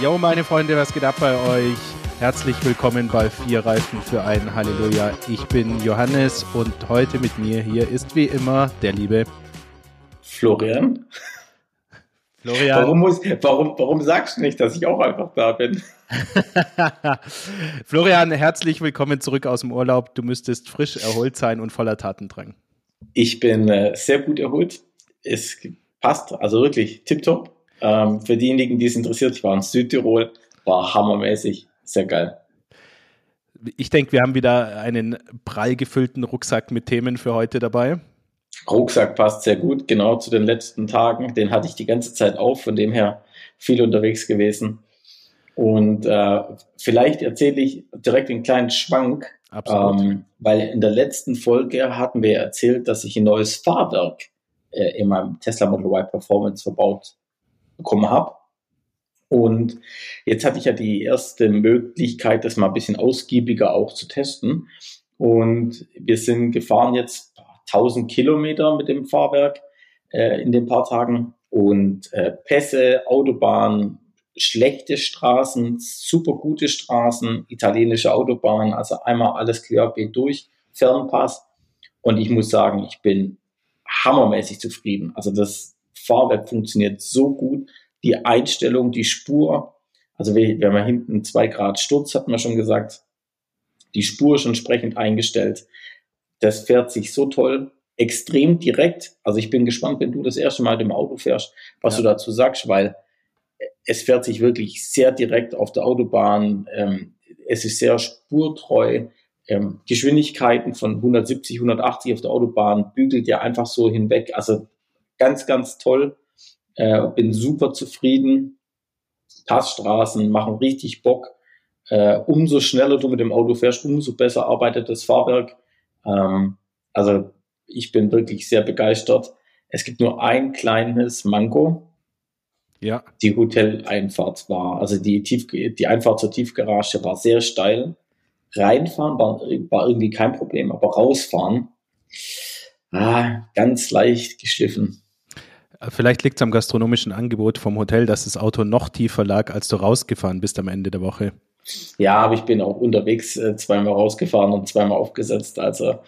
Jo, meine Freunde, was geht ab bei euch? Herzlich willkommen bei Vier Reifen für ein Halleluja. Ich bin Johannes und heute mit mir hier ist wie immer der liebe Florian. Florian. Warum, muss, warum, warum sagst du nicht, dass ich auch einfach da bin? Florian, herzlich willkommen zurück aus dem Urlaub. Du müsstest frisch erholt sein und voller Tatendrang. Ich bin äh, sehr gut erholt. Es passt, also wirklich tipptopp. Ähm, für diejenigen, die es interessiert, ich war in Südtirol, war hammermäßig, sehr geil. Ich denke, wir haben wieder einen prall gefüllten Rucksack mit Themen für heute dabei. Rucksack passt sehr gut, genau zu den letzten Tagen. Den hatte ich die ganze Zeit auf, von dem her viel unterwegs gewesen. Und äh, vielleicht erzähle ich direkt einen kleinen Schwank, ähm, weil in der letzten Folge hatten wir erzählt, dass ich ein neues Fahrwerk äh, in meinem Tesla Model Y Performance verbaut bekommen habe. Und jetzt hatte ich ja die erste Möglichkeit, das mal ein bisschen ausgiebiger auch zu testen. Und wir sind gefahren jetzt 1000 Kilometer mit dem Fahrwerk äh, in den paar Tagen und äh, Pässe, Autobahn, schlechte Straßen, super gute Straßen, italienische Autobahn, also einmal alles querbeet durch, Fernpass. Und ich muss sagen, ich bin hammermäßig zufrieden. Also das Fahrwerk funktioniert so gut. Die Einstellung, die Spur, also haben ja hinten zwei Grad Sturz, hat man schon gesagt. Die Spur ist entsprechend eingestellt. Das fährt sich so toll, extrem direkt. Also ich bin gespannt, wenn du das erste Mal im Auto fährst, was ja. du dazu sagst, weil es fährt sich wirklich sehr direkt auf der Autobahn. Ähm, es ist sehr spurtreu. Ähm, Geschwindigkeiten von 170, 180 auf der Autobahn bügelt ja einfach so hinweg. Also ganz, ganz toll. Äh, bin super zufrieden. Passstraßen machen richtig Bock. Äh, umso schneller du mit dem Auto fährst, umso besser arbeitet das Fahrwerk. Ähm, also ich bin wirklich sehr begeistert. Es gibt nur ein kleines Manko. Ja. Die Hoteleinfahrt war, also die, Tief, die Einfahrt zur Tiefgarage war sehr steil. Reinfahren war, war irgendwie kein Problem, aber rausfahren, ah, ganz leicht geschliffen. Vielleicht liegt es am gastronomischen Angebot vom Hotel, dass das Auto noch tiefer lag, als du rausgefahren bist am Ende der Woche. Ja, aber ich bin auch unterwegs äh, zweimal rausgefahren und zweimal aufgesetzt. Also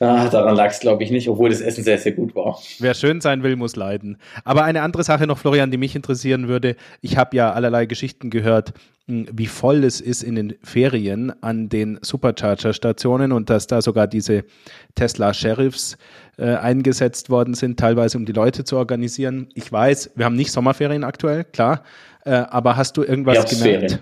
Ah, daran lag es, glaube ich, nicht, obwohl das Essen sehr, sehr gut war. Wer schön sein will, muss leiden. Aber eine andere Sache noch, Florian, die mich interessieren würde. Ich habe ja allerlei Geschichten gehört, hm, wie voll es ist in den Ferien an den Supercharger-Stationen und dass da sogar diese Tesla-Sheriffs äh, eingesetzt worden sind, teilweise um die Leute zu organisieren. Ich weiß, wir haben nicht Sommerferien aktuell, klar. Äh, aber hast du irgendwas gemerkt?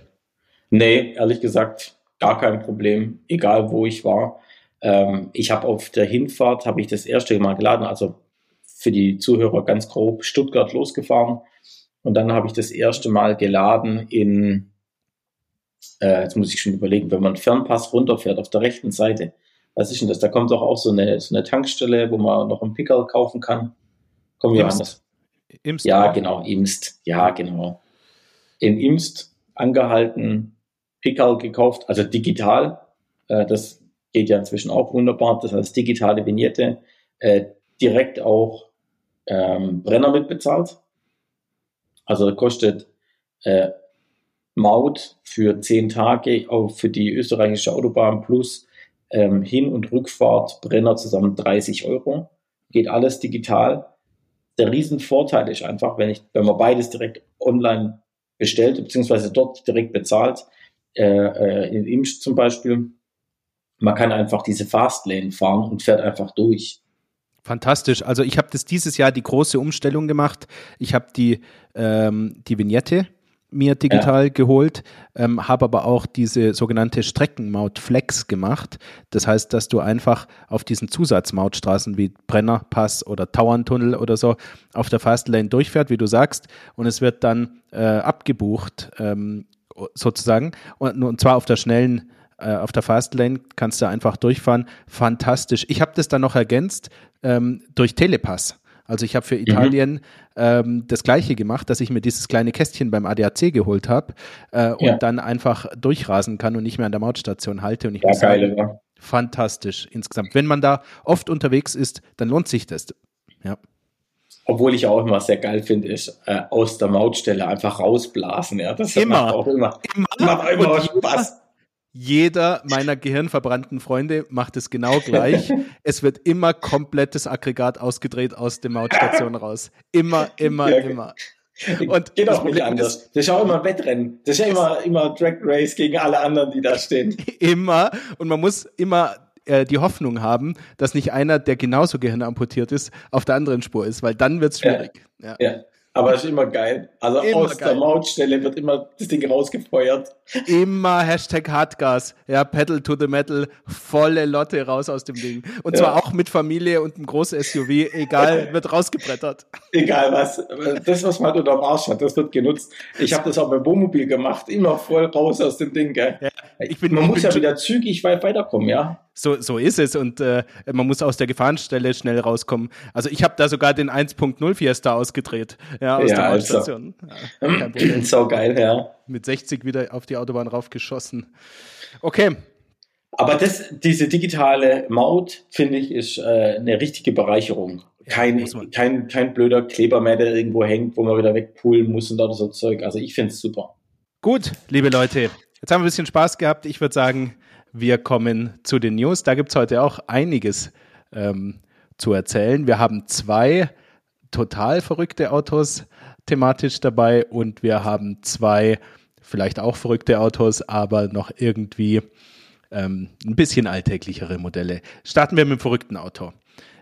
Nee, ehrlich gesagt, gar kein Problem, egal wo ich war. Ähm, ich habe auf der Hinfahrt, habe ich das erste Mal geladen, also für die Zuhörer ganz grob, Stuttgart losgefahren. Und dann habe ich das erste Mal geladen in, äh, jetzt muss ich schon überlegen, wenn man Fernpass runterfährt auf der rechten Seite, was ist denn das? Da kommt doch auch so eine, so eine Tankstelle, wo man noch einen Pickel kaufen kann. Komm, Johannes. Imst. Ja, genau, Imst. Ja, genau. In Imst angehalten, Pickel gekauft, also digital. Äh, das geht ja inzwischen auch wunderbar. Das heißt, digitale Vignette, äh, direkt auch ähm, Brenner mitbezahlt. Also kostet äh, Maut für zehn Tage auch für die österreichische Autobahn plus ähm, Hin- und Rückfahrt Brenner zusammen 30 Euro. Geht alles digital. Der Riesenvorteil ist einfach, wenn ich, wenn man beides direkt online bestellt, beziehungsweise dort direkt bezahlt, äh, äh in Imsch zum Beispiel, man kann einfach diese Fastlane fahren und fährt einfach durch. Fantastisch. Also ich habe das dieses Jahr die große Umstellung gemacht. Ich habe die, ähm, die Vignette mir digital ja. geholt, ähm, habe aber auch diese sogenannte Streckenmaut Flex gemacht. Das heißt, dass du einfach auf diesen Zusatzmautstraßen wie Brennerpass oder Tauerntunnel oder so auf der Fastlane durchfährt, wie du sagst, und es wird dann äh, abgebucht ähm, sozusagen und, und zwar auf der schnellen äh, auf der Fastlane kannst du einfach durchfahren. Fantastisch. Ich habe das dann noch ergänzt ähm, durch Telepass. Also ich habe für mhm. Italien mhm. ähm, das gleiche gemacht, dass ich mir dieses kleine Kästchen beim ADAC geholt habe äh, und ja. dann einfach durchrasen kann und nicht mehr an der Mautstation halte. Und ich ja, muss geil, sagen, ja. fantastisch insgesamt. Wenn man da oft unterwegs ist, dann lohnt sich das. Ja. obwohl ich auch immer sehr geil finde, ist äh, aus der Mautstelle einfach rausblasen. Ja, das immer. macht auch immer, immer, macht immer Spaß. Jeder meiner gehirnverbrannten Freunde macht es genau gleich. es wird immer komplettes Aggregat ausgedreht aus der Mautstation raus. Immer, immer, ja, immer. Und geht auch nicht anders. Ist, das ist auch immer Wettrennen. Das ist ja immer, immer Drag Race gegen alle anderen, die da stehen. Immer. Und man muss immer äh, die Hoffnung haben, dass nicht einer, der genauso gehirnamputiert ist, auf der anderen Spur ist, weil dann wird es schwierig. Ja. ja. Aber es ist immer geil. Also immer aus geil. der Mautstelle wird immer das Ding rausgefeuert. Immer Hashtag Hardgas. Ja, Pedal to the Metal, volle Lotte raus aus dem Ding. Und ja. zwar auch mit Familie und einem großen SUV, egal, wird rausgebrettert. Egal was. Das, was man unter Marsch hat, das wird genutzt. Ich habe das auch beim Wohnmobil gemacht, immer voll raus aus dem Ding. Gell? Ja, ich bin, man ich muss bin ja wieder zügig weiterkommen, ja. So, so ist es und äh, man muss aus der Gefahrenstelle schnell rauskommen. Also ich habe da sogar den 1.0 Fiesta ausgedreht, ja, aus ja, der Mautstation. Also. Ja, so geil, ja. Mit 60 wieder auf die Autobahn raufgeschossen. Okay. Aber das, diese digitale Maut, finde ich, ist äh, eine richtige Bereicherung. Kein, kein, kein blöder Kleber mehr, der irgendwo hängt, wo man wieder wegpullen muss und oder so Zeug. Also ich finde es super. Gut, liebe Leute, jetzt haben wir ein bisschen Spaß gehabt. Ich würde sagen, wir kommen zu den News. Da gibt es heute auch einiges ähm, zu erzählen. Wir haben zwei total verrückte Autos thematisch dabei und wir haben zwei vielleicht auch verrückte Autos, aber noch irgendwie ähm, ein bisschen alltäglichere Modelle. Starten wir mit dem verrückten Auto.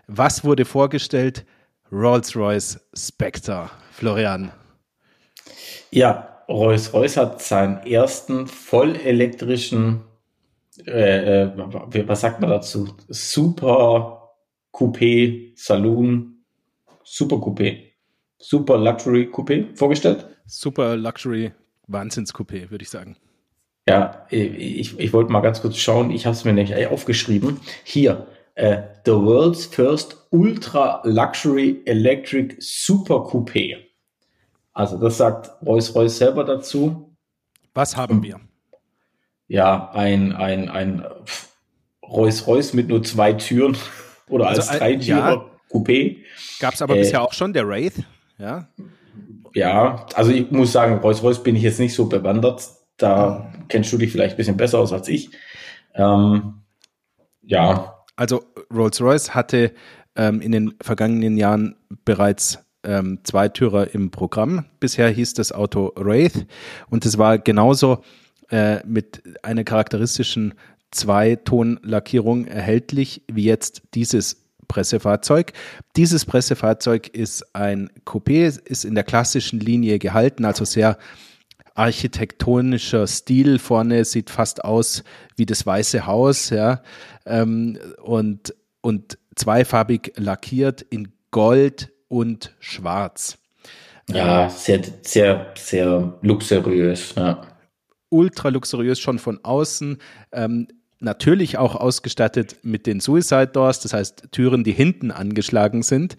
Was wurde vorgestellt? Rolls-Royce Spectre. Florian. Ja, Rolls-Royce hat seinen ersten vollelektrischen äh, äh was sagt man dazu? Super Coupé Saloon, Super Coupé, Super Luxury Coupé vorgestellt. Super Luxury Wahnsinns-Coupé, würde ich sagen. Ja, ich, ich wollte mal ganz kurz schauen. Ich habe es mir nämlich aufgeschrieben. Hier, äh, The World's First Ultra Luxury Electric Super Coupé. Also das sagt Rolls-Royce selber dazu. Was haben wir? ja, ein, ein, ein Rolls-Royce mit nur zwei Türen oder also als drei Türen ja, Coupé. Gab es aber äh, bisher auch schon, der Wraith, ja? Ja, also ich muss sagen, Rolls-Royce bin ich jetzt nicht so bewandert. Da mhm. kennst du dich vielleicht ein bisschen besser aus als ich. Ähm, ja. Also Rolls-Royce hatte ähm, in den vergangenen Jahren bereits ähm, Zweitürer im Programm. Bisher hieß das Auto Wraith und es war genauso äh, mit einer charakteristischen Zweitonlackierung erhältlich, wie jetzt dieses Pressefahrzeug. Dieses Pressefahrzeug ist ein Coupé, ist in der klassischen Linie gehalten, also sehr architektonischer Stil. Vorne sieht fast aus wie das Weiße Haus, ja, ähm, und, und zweifarbig lackiert in Gold und Schwarz. Ja, sehr, sehr, sehr luxuriös. Ja ultra luxuriös schon von außen. Ähm, natürlich auch ausgestattet mit den Suicide Doors, das heißt Türen, die hinten angeschlagen sind.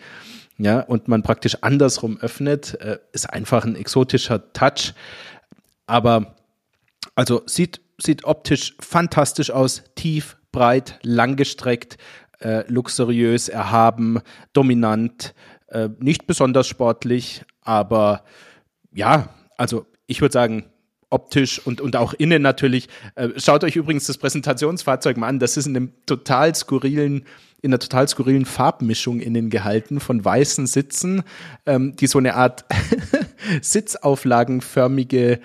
Ja, und man praktisch andersrum öffnet, äh, ist einfach ein exotischer Touch. Aber also sieht, sieht optisch fantastisch aus, tief, breit, langgestreckt, äh, luxuriös, erhaben, dominant, äh, nicht besonders sportlich, aber ja, also ich würde sagen, optisch und, und auch innen natürlich. Äh, schaut euch übrigens das Präsentationsfahrzeug mal an. Das ist in einem total skurrilen, in einer total skurrilen Farbmischung innen gehalten von weißen Sitzen, ähm, die so eine Art sitzauflagenförmige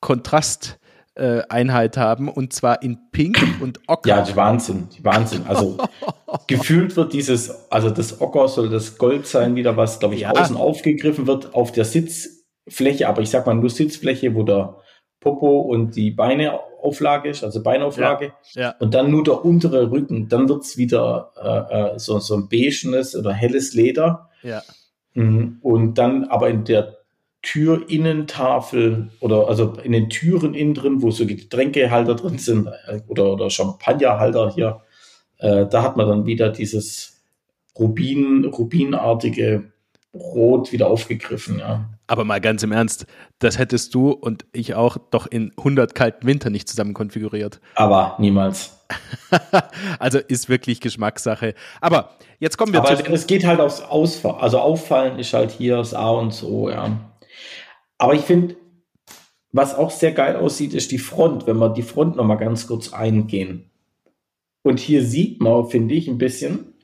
Kontrast äh, Einheit haben und zwar in Pink und Ocker. Ja, die Wahnsinn, die Wahnsinn. Also gefühlt wird dieses, also das Ocker soll das Gold sein, wieder was, glaube ich, ja. außen aufgegriffen wird auf der Sitzfläche, aber ich sag mal nur Sitzfläche, wo der Popo und die Beineauflage ist, also Beinauflage. Ja, ja. Und dann nur der untere Rücken. Dann wird es wieder äh, äh, so, so ein beigenes oder helles Leder. Ja. Mhm. Und dann aber in der Türinnentafel oder also in den Türen innen drin, wo so Getränkehalter drin sind äh, oder, oder Champagnerhalter hier, äh, da hat man dann wieder dieses Rubin, rubinartige Rot wieder aufgegriffen, ja. Aber mal ganz im Ernst, das hättest du und ich auch doch in 100 kalten Winter nicht zusammen konfiguriert. Aber niemals. also ist wirklich Geschmackssache. Aber jetzt kommen wir Aber zu es, es geht halt aufs Ausfallen. Also auffallen ist halt hier das A und so, ja. Aber ich finde, was auch sehr geil aussieht, ist die Front, wenn wir die Front nochmal ganz kurz eingehen. Und hier sieht man, finde ich, ein bisschen,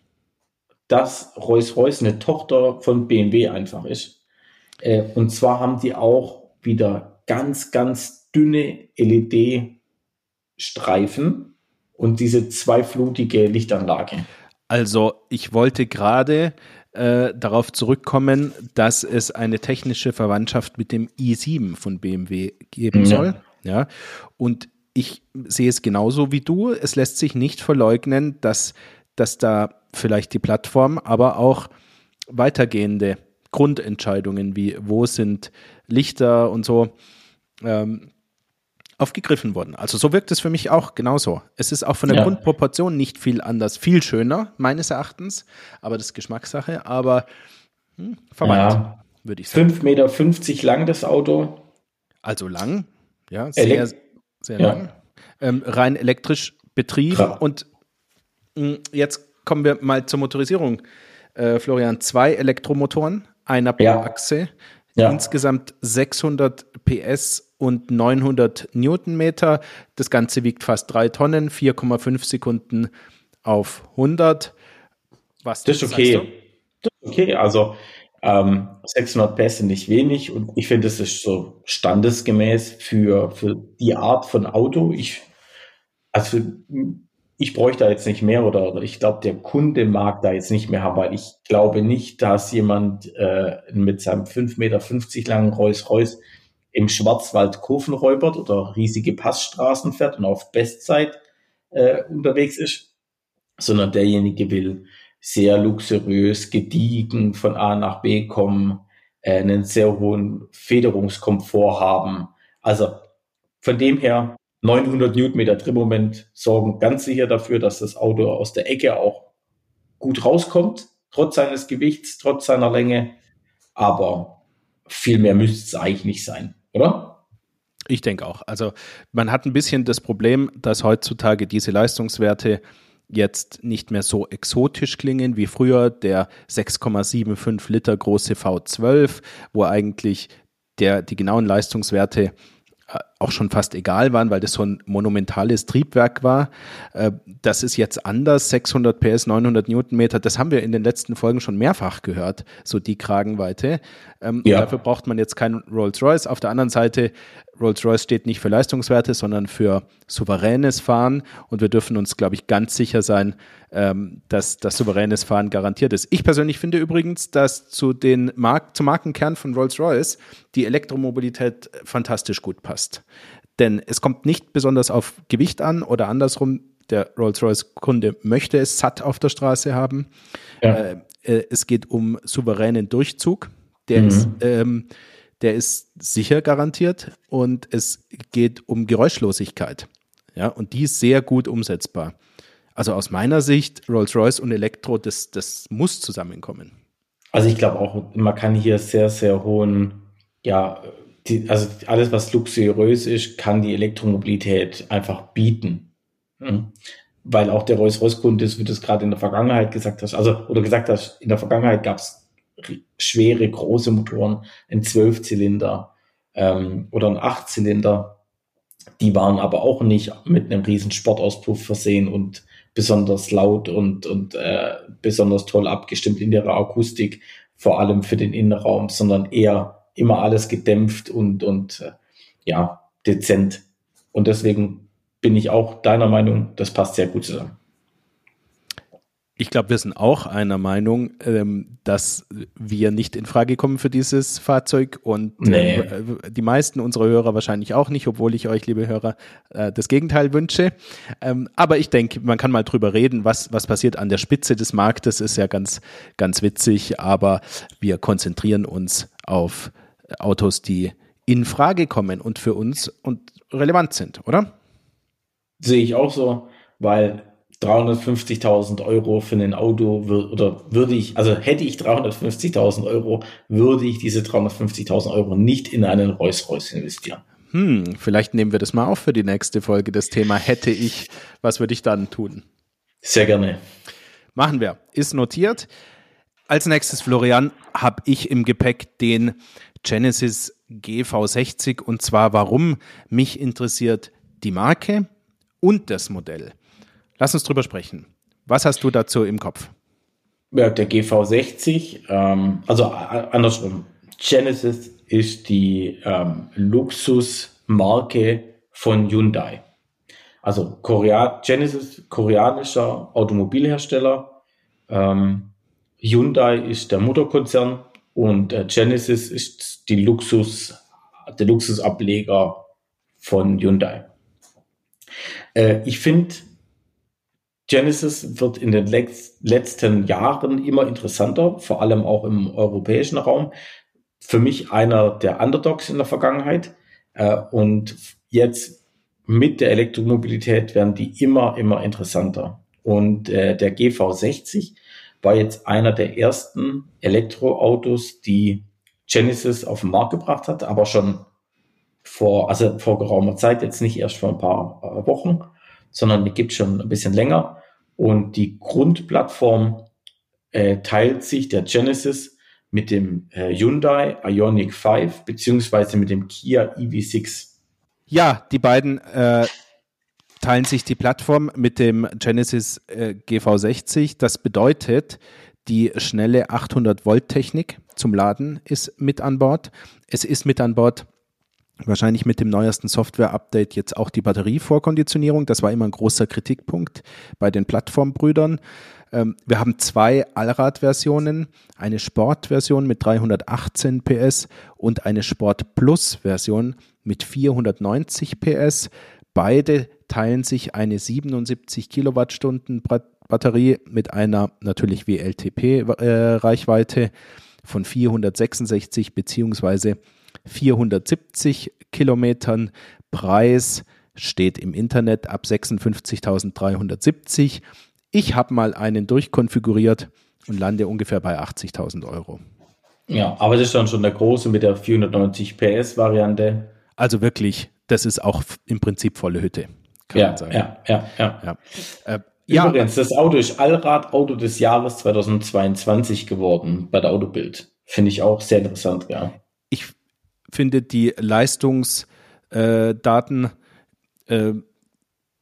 dass Rolls-Royce eine Tochter von BMW einfach ist. Äh, und zwar haben die auch wieder ganz, ganz dünne LED-Streifen und diese zweiflutige Lichtanlage. Also ich wollte gerade äh, darauf zurückkommen, dass es eine technische Verwandtschaft mit dem i7 von BMW geben soll. Ja. ja. Und ich sehe es genauso wie du. Es lässt sich nicht verleugnen, dass, dass da vielleicht die Plattform, aber auch weitergehende Grundentscheidungen wie wo sind Lichter und so ähm, aufgegriffen wurden. Also so wirkt es für mich auch genauso. Es ist auch von der ja. Grundproportion nicht viel anders, viel schöner meines Erachtens, aber das ist Geschmackssache, aber hm, verwandt, ja. würde ich sagen. 5,50 Meter lang das Auto. Also lang, ja, sehr, Elek sehr ja. lang. Ähm, rein elektrisch betrieben ja. und mh, hm, jetzt kommen wir mal zur Motorisierung. Äh, Florian, zwei Elektromotoren, einer pro Achse, insgesamt 600 PS und 900 Newtonmeter. Das Ganze wiegt fast drei Tonnen, 4,5 Sekunden auf 100. Was das ist okay. Das ist okay. Also ähm, 600 PS sind nicht wenig und ich finde, das ist so standesgemäß für, für die Art von Auto. Ich, also ich bräuchte da jetzt nicht mehr oder, oder ich glaube, der Kunde mag da jetzt nicht mehr haben, weil ich glaube nicht, dass jemand äh, mit seinem 5,50 Meter langen Rolls-Royce im Schwarzwald Kurven räubert oder riesige Passstraßen fährt und auf Bestzeit äh, unterwegs ist, sondern derjenige will sehr luxuriös, gediegen von A nach B kommen, äh, einen sehr hohen Federungskomfort haben. Also von dem her 900 Newtonmeter Drehmoment sorgen ganz sicher dafür, dass das Auto aus der Ecke auch gut rauskommt, trotz seines Gewichts, trotz seiner Länge. Aber viel mehr müsste es eigentlich nicht sein oder? Ich denke auch. Also man hat ein bisschen das Problem, dass heutzutage diese Leistungswerte jetzt nicht mehr so exotisch klingen wie früher der 6,75 Liter große V12, wo eigentlich der, die genauen Leistungswerte auch schon fast egal waren, weil das so ein monumentales Triebwerk war. Äh, das ist jetzt anders, 600 PS, 900 Newtonmeter, das haben wir in den letzten Folgen schon mehrfach gehört, so die Kragenweite. Ähm, ja. Dafür braucht man jetzt keinen Rolls-Royce. Auf der anderen Seite Rolls-Royce steht nicht für Leistungswerte, sondern für souveränes Fahren. Und wir dürfen uns, glaube ich, ganz sicher sein, ähm, dass das souveränes Fahren garantiert ist. Ich persönlich finde übrigens, dass zu den Mark zum Markenkern von Rolls-Royce die Elektromobilität fantastisch gut passt. Denn es kommt nicht besonders auf Gewicht an oder andersrum. Der Rolls-Royce-Kunde möchte es satt auf der Straße haben. Ja. Äh, äh es geht um souveränen Durchzug. Der mhm. ist ähm, der ist sicher garantiert und es geht um Geräuschlosigkeit. Ja, und die ist sehr gut umsetzbar. Also aus meiner Sicht, Rolls-Royce und Elektro, das, das muss zusammenkommen. Also ich glaube auch, man kann hier sehr, sehr hohen, ja, die, also alles, was luxuriös ist, kann die Elektromobilität einfach bieten. Mhm. Weil auch der Rolls-Royce-Kunde, wie du es gerade in der Vergangenheit gesagt hast, also oder gesagt hast, in der Vergangenheit gab es schwere, große Motoren, ein Zwölfzylinder ähm, oder ein Achtzylinder. Die waren aber auch nicht mit einem riesen Sportauspuff versehen und besonders laut und, und äh, besonders toll abgestimmt in ihrer Akustik, vor allem für den Innenraum, sondern eher immer alles gedämpft und, und äh, ja, dezent. Und deswegen bin ich auch deiner Meinung, das passt sehr gut zusammen. Ich glaube, wir sind auch einer Meinung, ähm, dass wir nicht in Frage kommen für dieses Fahrzeug und nee. äh, die meisten unserer Hörer wahrscheinlich auch nicht, obwohl ich euch, liebe Hörer, äh, das Gegenteil wünsche. Ähm, aber ich denke, man kann mal drüber reden, was, was passiert an der Spitze des Marktes, ist ja ganz, ganz witzig, aber wir konzentrieren uns auf Autos, die in Frage kommen und für uns und relevant sind, oder? Sehe ich auch so, weil 350.000 Euro für ein Auto oder würde ich, also hätte ich 350.000 Euro, würde ich diese 350.000 Euro nicht in einen Rolls-Royce investieren. Hm, vielleicht nehmen wir das mal auf für die nächste Folge. Das Thema hätte ich, was würde ich dann tun? Sehr gerne. Machen wir. Ist notiert. Als nächstes, Florian, habe ich im Gepäck den Genesis GV60 und zwar warum mich interessiert die Marke und das Modell. Lass uns drüber sprechen. Was hast du dazu im Kopf? Ja, der GV60, ähm, also andersrum. Genesis ist die ähm, Luxusmarke von Hyundai. Also Korea Genesis, koreanischer Automobilhersteller. Ähm, Hyundai ist der Mutterkonzern und äh, Genesis ist die Luxus, der Luxusableger von Hyundai. Äh, ich finde, Genesis wird in den letzten Jahren immer interessanter, vor allem auch im europäischen Raum. Für mich einer der Underdogs in der Vergangenheit. Äh, und jetzt mit der Elektromobilität werden die immer, immer interessanter. Und äh, der GV60 war jetzt einer der ersten Elektroautos, die Genesis auf den Markt gebracht hat, aber schon vor, also vor geraumer Zeit, jetzt nicht erst vor ein paar äh, Wochen, sondern die gibt schon ein bisschen länger. Und die Grundplattform äh, teilt sich der Genesis mit dem äh, Hyundai Ioniq 5 beziehungsweise mit dem Kia EV6. Ja, die beiden äh, teilen sich die Plattform mit dem Genesis äh, GV60. Das bedeutet, die schnelle 800 Volt Technik zum Laden ist mit an Bord. Es ist mit an Bord wahrscheinlich mit dem neuesten Software-Update jetzt auch die Batterievorkonditionierung. Das war immer ein großer Kritikpunkt bei den Plattformbrüdern. Ähm, wir haben zwei Allrad-Versionen, eine Sport-Version mit 318 PS und eine Sport Plus-Version mit 490 PS. Beide teilen sich eine 77 Kilowattstunden Batterie mit einer natürlich WLTP-Reichweite äh, von 466 beziehungsweise 470 Kilometern. Preis steht im Internet ab 56.370. Ich habe mal einen durchkonfiguriert und lande ungefähr bei 80.000 Euro. Ja, aber das ist dann schon der große mit der 490 PS Variante. Also wirklich, das ist auch im Prinzip volle Hütte. ja, ja, ja, ja, ja. Äh, Übrigens, ja. das Auto ist Allrad-Auto des Jahres 2022 geworden bei der Autobild. Finde ich auch sehr interessant, ja. Ich finde die Leistungsdaten äh,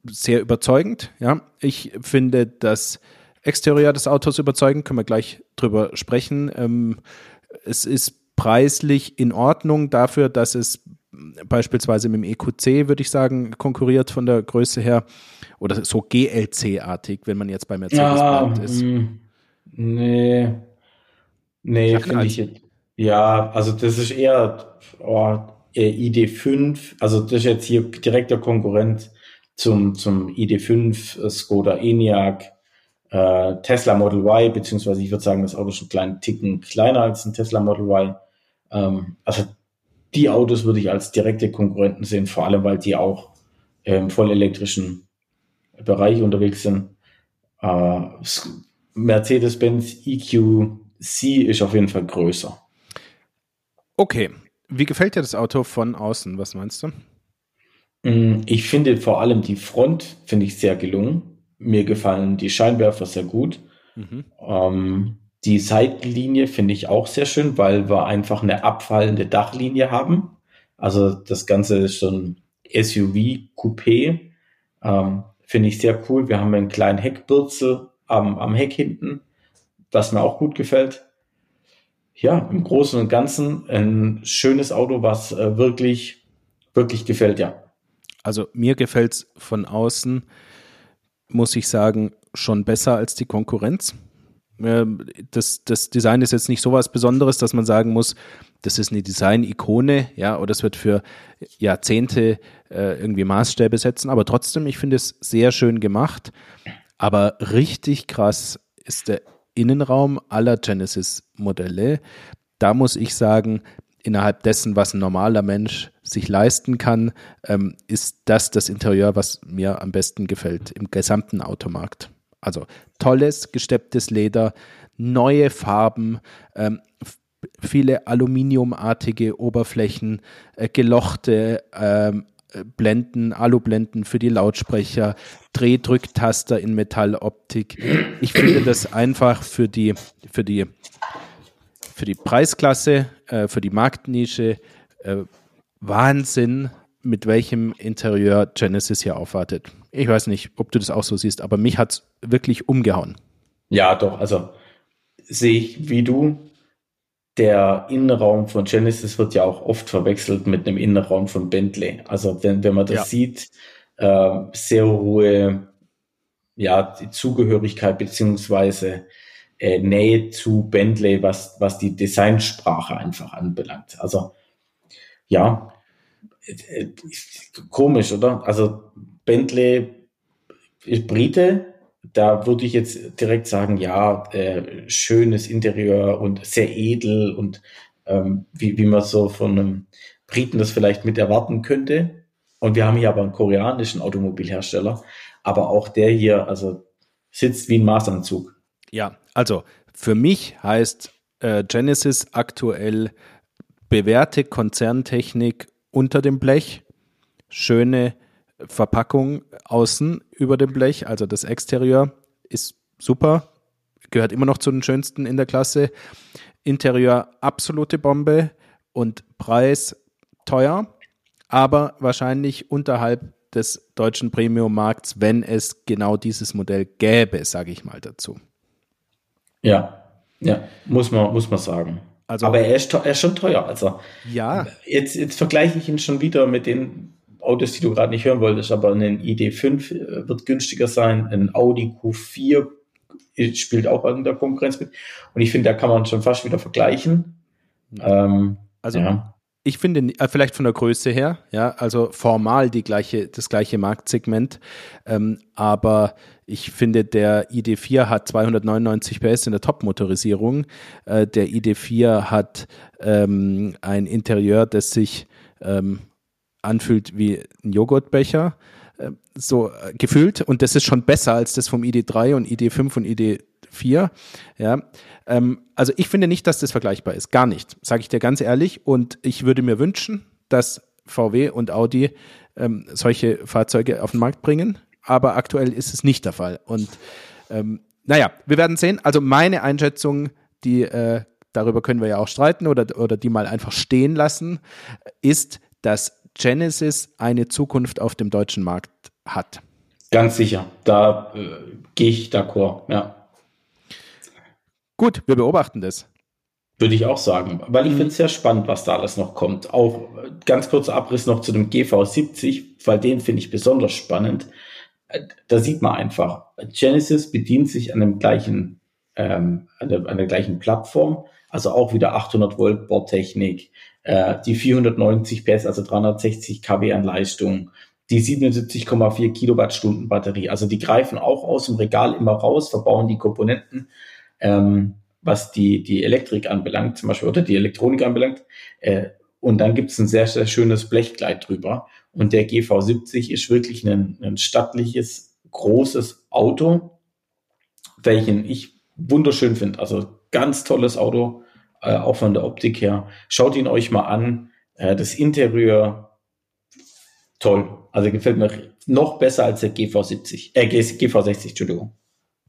sehr überzeugend. Ja, ich finde das Exterieur des Autos überzeugend. Können wir gleich drüber sprechen. Ähm, es ist preislich in Ordnung dafür, dass es beispielsweise mit dem EQC, würde ich sagen, konkurriert von der Größe her oder so GLC-artig, wenn man jetzt bei Mercedes ja, ist. Hm. Nee. Nee, finde ich jetzt. Ja, also das ist eher oh, ID5, also das ist jetzt hier direkt der Konkurrent zum, zum ID5, Skoda Enyaq, äh, Tesla Model Y, beziehungsweise ich würde sagen, das Auto ist einen kleinen Ticken kleiner als ein Tesla Model Y. Ähm, also die Autos würde ich als direkte Konkurrenten sehen, vor allem weil die auch im vollelektrischen Bereich unterwegs sind. Äh, Mercedes-Benz EQC ist auf jeden Fall größer. Okay. Wie gefällt dir das Auto von außen? Was meinst du? Mm, ich finde vor allem die Front finde ich sehr gelungen. Mir gefallen die Scheinwerfer sehr gut. Mhm. Ähm, die Seitenlinie finde ich auch sehr schön, weil wir einfach eine abfallende Dachlinie haben. Also das Ganze ist so ein SUV-Coupé. Ähm, finde ich sehr cool. Wir haben einen kleinen Heckbürzel am, am Heck hinten, was mir auch gut gefällt. Ja, im Großen und Ganzen ein schönes Auto, was äh, wirklich, wirklich gefällt, ja. Also mir gefällt es von außen, muss ich sagen, schon besser als die Konkurrenz. Ähm, das, das Design ist jetzt nicht so was Besonderes, dass man sagen muss, das ist eine Design-Ikone, ja, oder es wird für Jahrzehnte äh, irgendwie Maßstäbe setzen, aber trotzdem, ich finde es sehr schön gemacht. Aber richtig krass ist der Innenraum aller Genesis-Modelle. Da muss ich sagen, innerhalb dessen, was ein normaler Mensch sich leisten kann, ähm, ist das das Interieur, was mir am besten gefällt im gesamten Automarkt. Also tolles, gestepptes Leder, neue Farben, ähm, viele aluminiumartige Oberflächen, äh, gelochte ähm, Blenden, Alublenden für die Lautsprecher, Drehdrücktaster in Metalloptik. Ich finde das einfach für die, für die, für die Preisklasse, äh, für die Marktnische äh, Wahnsinn, mit welchem Interieur Genesis hier aufwartet. Ich weiß nicht, ob du das auch so siehst, aber mich hat es wirklich umgehauen. Ja, doch, also sehe ich wie du. Der Innenraum von Genesis wird ja auch oft verwechselt mit einem Innenraum von Bentley. Also wenn, wenn man das ja. sieht, äh, sehr hohe ja, die Zugehörigkeit beziehungsweise äh, Nähe zu Bentley, was, was die Designsprache einfach anbelangt. Also ja, äh, komisch, oder? Also Bentley ist Brite, da würde ich jetzt direkt sagen, ja, äh, schönes Interieur und sehr edel und ähm, wie, wie man so von einem Briten das vielleicht mit erwarten könnte. Und wir haben hier aber einen koreanischen Automobilhersteller, aber auch der hier, also sitzt wie ein Maßanzug. Ja, also für mich heißt äh, Genesis aktuell bewährte Konzerntechnik unter dem Blech, schöne Verpackung außen über dem Blech, also das Exterieur ist super, gehört immer noch zu den schönsten in der Klasse. Interieur absolute Bombe und Preis teuer, aber wahrscheinlich unterhalb des deutschen Premium-Markts, wenn es genau dieses Modell gäbe, sage ich mal dazu. Ja, ja, muss man, muss man sagen. Also, aber er ist, er ist schon teuer. Also, ja. Jetzt, jetzt vergleiche ich ihn schon wieder mit den Autos, die du gerade nicht hören wolltest, aber ein ID5 äh, wird günstiger sein, ein Audi Q4 spielt auch in der Konkurrenz mit. Und ich finde, da kann man schon fast wieder vergleichen. Ähm, also ja. ich finde, äh, vielleicht von der Größe her, ja, also formal die gleiche, das gleiche Marktsegment, ähm, aber ich finde, der ID4 hat 299 PS in der Top-Motorisierung. Äh, der ID4 hat ähm, ein Interieur, das sich ähm, anfühlt wie ein Joghurtbecher, äh, so äh, gefühlt. Und das ist schon besser als das vom ID3 und ID5 und ID4. Ja, ähm, also ich finde nicht, dass das vergleichbar ist. Gar nicht, sage ich dir ganz ehrlich. Und ich würde mir wünschen, dass VW und Audi ähm, solche Fahrzeuge auf den Markt bringen. Aber aktuell ist es nicht der Fall. Und ähm, naja, wir werden sehen. Also meine Einschätzung, die äh, darüber können wir ja auch streiten oder, oder die mal einfach stehen lassen, ist, dass Genesis eine Zukunft auf dem deutschen Markt hat. Ganz sicher, da äh, gehe ich d'accord, ja. Gut, wir beobachten das. Würde ich auch sagen, weil ich mhm. finde es sehr spannend, was da alles noch kommt. Auch ganz kurzer Abriss noch zu dem GV70, weil den finde ich besonders spannend. Da sieht man einfach, Genesis bedient sich an dem gleichen, ähm, an, der, an der gleichen Plattform, also auch wieder 800 Volt Bordtechnik, äh, die 490 PS, also 360 kW an Leistung, die 77,4 Kilowattstunden Batterie. Also die greifen auch aus dem Regal immer raus, verbauen die Komponenten, ähm, was die, die Elektrik anbelangt, zum Beispiel, oder die Elektronik anbelangt. Äh, und dann gibt es ein sehr, sehr schönes Blechkleid drüber. Und der GV70 ist wirklich ein, ein stattliches, großes Auto, welchen ich wunderschön finde. Also ganz tolles Auto äh, auch von der Optik her. Schaut ihn euch mal an. Äh, das Interieur, toll. Also gefällt mir noch besser als der GV70, äh, GV60, Entschuldigung.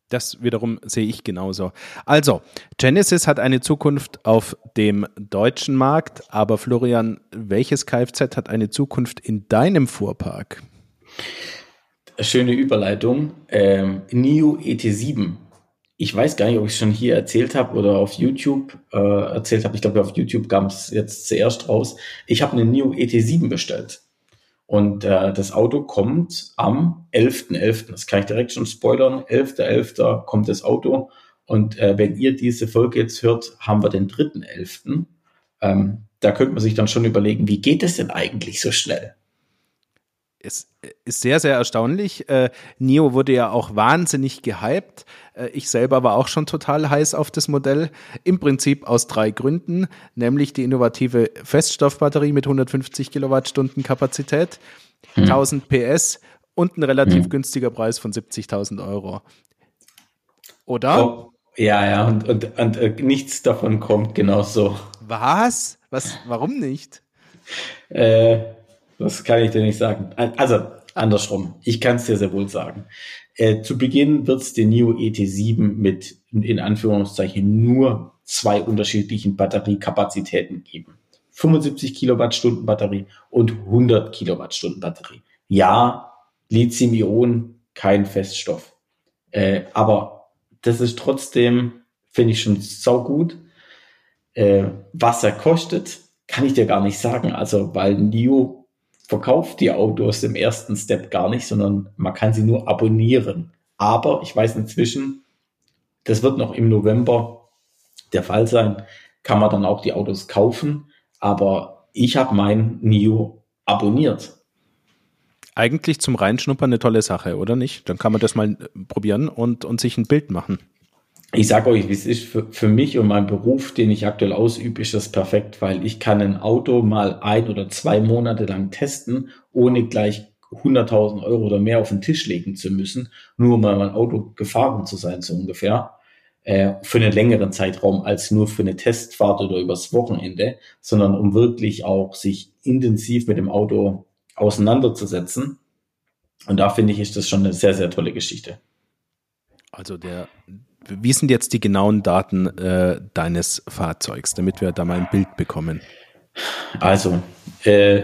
Das wiederum sehe ich genauso. Also, Genesis hat eine Zukunft auf dem deutschen Markt, aber Florian, welches Kfz hat eine Zukunft in deinem Fuhrpark? Schöne Überleitung. Ähm, NIO ET7 ich weiß gar nicht, ob ich es schon hier erzählt habe oder auf YouTube äh, erzählt habe. Ich glaube, auf YouTube kam es jetzt zuerst raus. Ich habe einen NIO ET7 bestellt. Und äh, das Auto kommt am 11.11. .11. Das kann ich direkt schon spoilern. 11.11. .11. kommt das Auto. Und äh, wenn ihr diese Folge jetzt hört, haben wir den 3.11. Ähm, da könnte man sich dann schon überlegen, wie geht es denn eigentlich so schnell? Es ist sehr, sehr erstaunlich. Äh, Nio wurde ja auch wahnsinnig gehypt. Äh, ich selber war auch schon total heiß auf das Modell. Im Prinzip aus drei Gründen, nämlich die innovative Feststoffbatterie mit 150 Kilowattstunden Kapazität, hm. 1000 PS und ein relativ hm. günstiger Preis von 70.000 Euro. Oder? Oh, Ja, ja, und, und, und äh, nichts davon kommt genau so. Was? Was? Warum nicht? Äh, das kann ich dir nicht sagen. Also, andersrum. Ich kann es dir sehr wohl sagen. Äh, zu Beginn wird es den NIO ET7 mit, in Anführungszeichen, nur zwei unterschiedlichen Batteriekapazitäten geben. 75 Kilowattstunden Batterie und 100 Kilowattstunden Batterie. Ja, Lithium-Ionen, kein Feststoff. Äh, aber das ist trotzdem, finde ich schon saugut. Äh, was er kostet, kann ich dir gar nicht sagen. Also, weil NIO verkauft die Autos im ersten Step gar nicht, sondern man kann sie nur abonnieren. Aber ich weiß inzwischen, das wird noch im November der Fall sein, kann man dann auch die Autos kaufen. Aber ich habe mein NIO abonniert. Eigentlich zum Reinschnuppern eine tolle Sache, oder nicht? Dann kann man das mal probieren und, und sich ein Bild machen ich sage euch, wie es ist, für, für mich und meinen Beruf, den ich aktuell ausübe, ist das perfekt, weil ich kann ein Auto mal ein oder zwei Monate lang testen, ohne gleich 100.000 Euro oder mehr auf den Tisch legen zu müssen, nur um mal mein Auto gefahren zu sein, so ungefähr, äh, für einen längeren Zeitraum als nur für eine Testfahrt oder übers Wochenende, sondern um wirklich auch sich intensiv mit dem Auto auseinanderzusetzen. Und da finde ich, ist das schon eine sehr, sehr tolle Geschichte. Also der, wie sind jetzt die genauen Daten äh, deines Fahrzeugs, damit wir da mal ein Bild bekommen? Also, äh,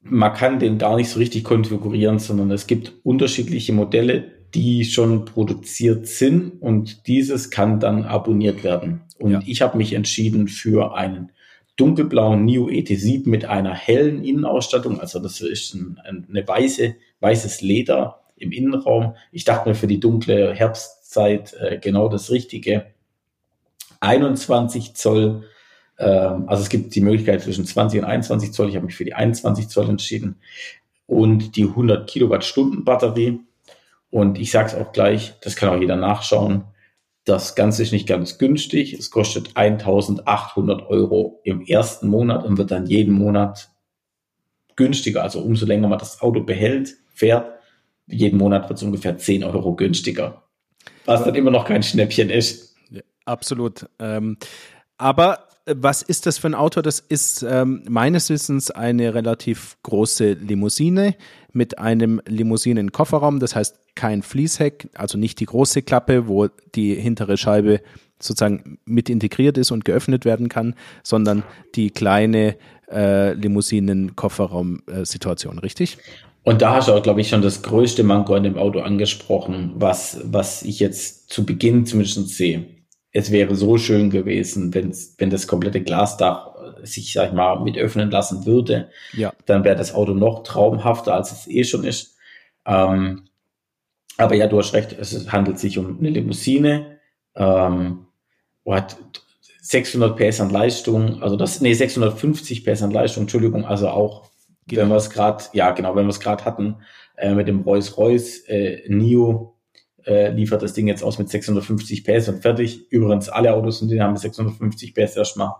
man kann den gar nicht so richtig konfigurieren, sondern es gibt unterschiedliche Modelle, die schon produziert sind und dieses kann dann abonniert werden. Und ja. ich habe mich entschieden für einen dunkelblauen NIO ET7 mit einer hellen Innenausstattung. Also das ist ein, eine weiße, weißes Leder im Innenraum. Ich dachte mir für die dunkle Herbst Zeit äh, genau das Richtige. 21 Zoll, ähm, also es gibt die Möglichkeit zwischen 20 und 21 Zoll. Ich habe mich für die 21 Zoll entschieden. Und die 100 Kilowattstunden Batterie. Und ich sage es auch gleich, das kann auch jeder nachschauen. Das Ganze ist nicht ganz günstig. Es kostet 1800 Euro im ersten Monat und wird dann jeden Monat günstiger. Also umso länger man das Auto behält, fährt, jeden Monat wird es ungefähr 10 Euro günstiger was dann immer noch kein Schnäppchen ist. Absolut. Ähm, aber äh, was ist das für ein Auto? Das ist ähm, meines Wissens eine relativ große Limousine mit einem Limousinenkofferraum. Das heißt kein Fließheck, also nicht die große Klappe, wo die hintere Scheibe sozusagen mit integriert ist und geöffnet werden kann, sondern die kleine äh, Limousinen-Kofferraum-Situation, richtig? Und da hast du auch, glaube ich, schon das größte Manko an dem Auto angesprochen, was, was ich jetzt zu Beginn zumindest sehe. Es wäre so schön gewesen, wenn, wenn das komplette Glasdach sich, sag ich mal, mit öffnen lassen würde. Ja. Dann wäre das Auto noch traumhafter, als es eh schon ist. Ähm, aber ja, du hast recht, es handelt sich um eine Limousine, ähm, hat 600 PS an Leistung, also das, nee, 650 PS an Leistung, Entschuldigung, also auch Genau. Wenn wir es gerade, ja genau, wenn wir es gerade hatten, äh, mit dem Rolls-Royce äh, NIO äh, liefert das Ding jetzt aus mit 650 PS und fertig. Übrigens, alle Autos und die haben 650 PS erstmal,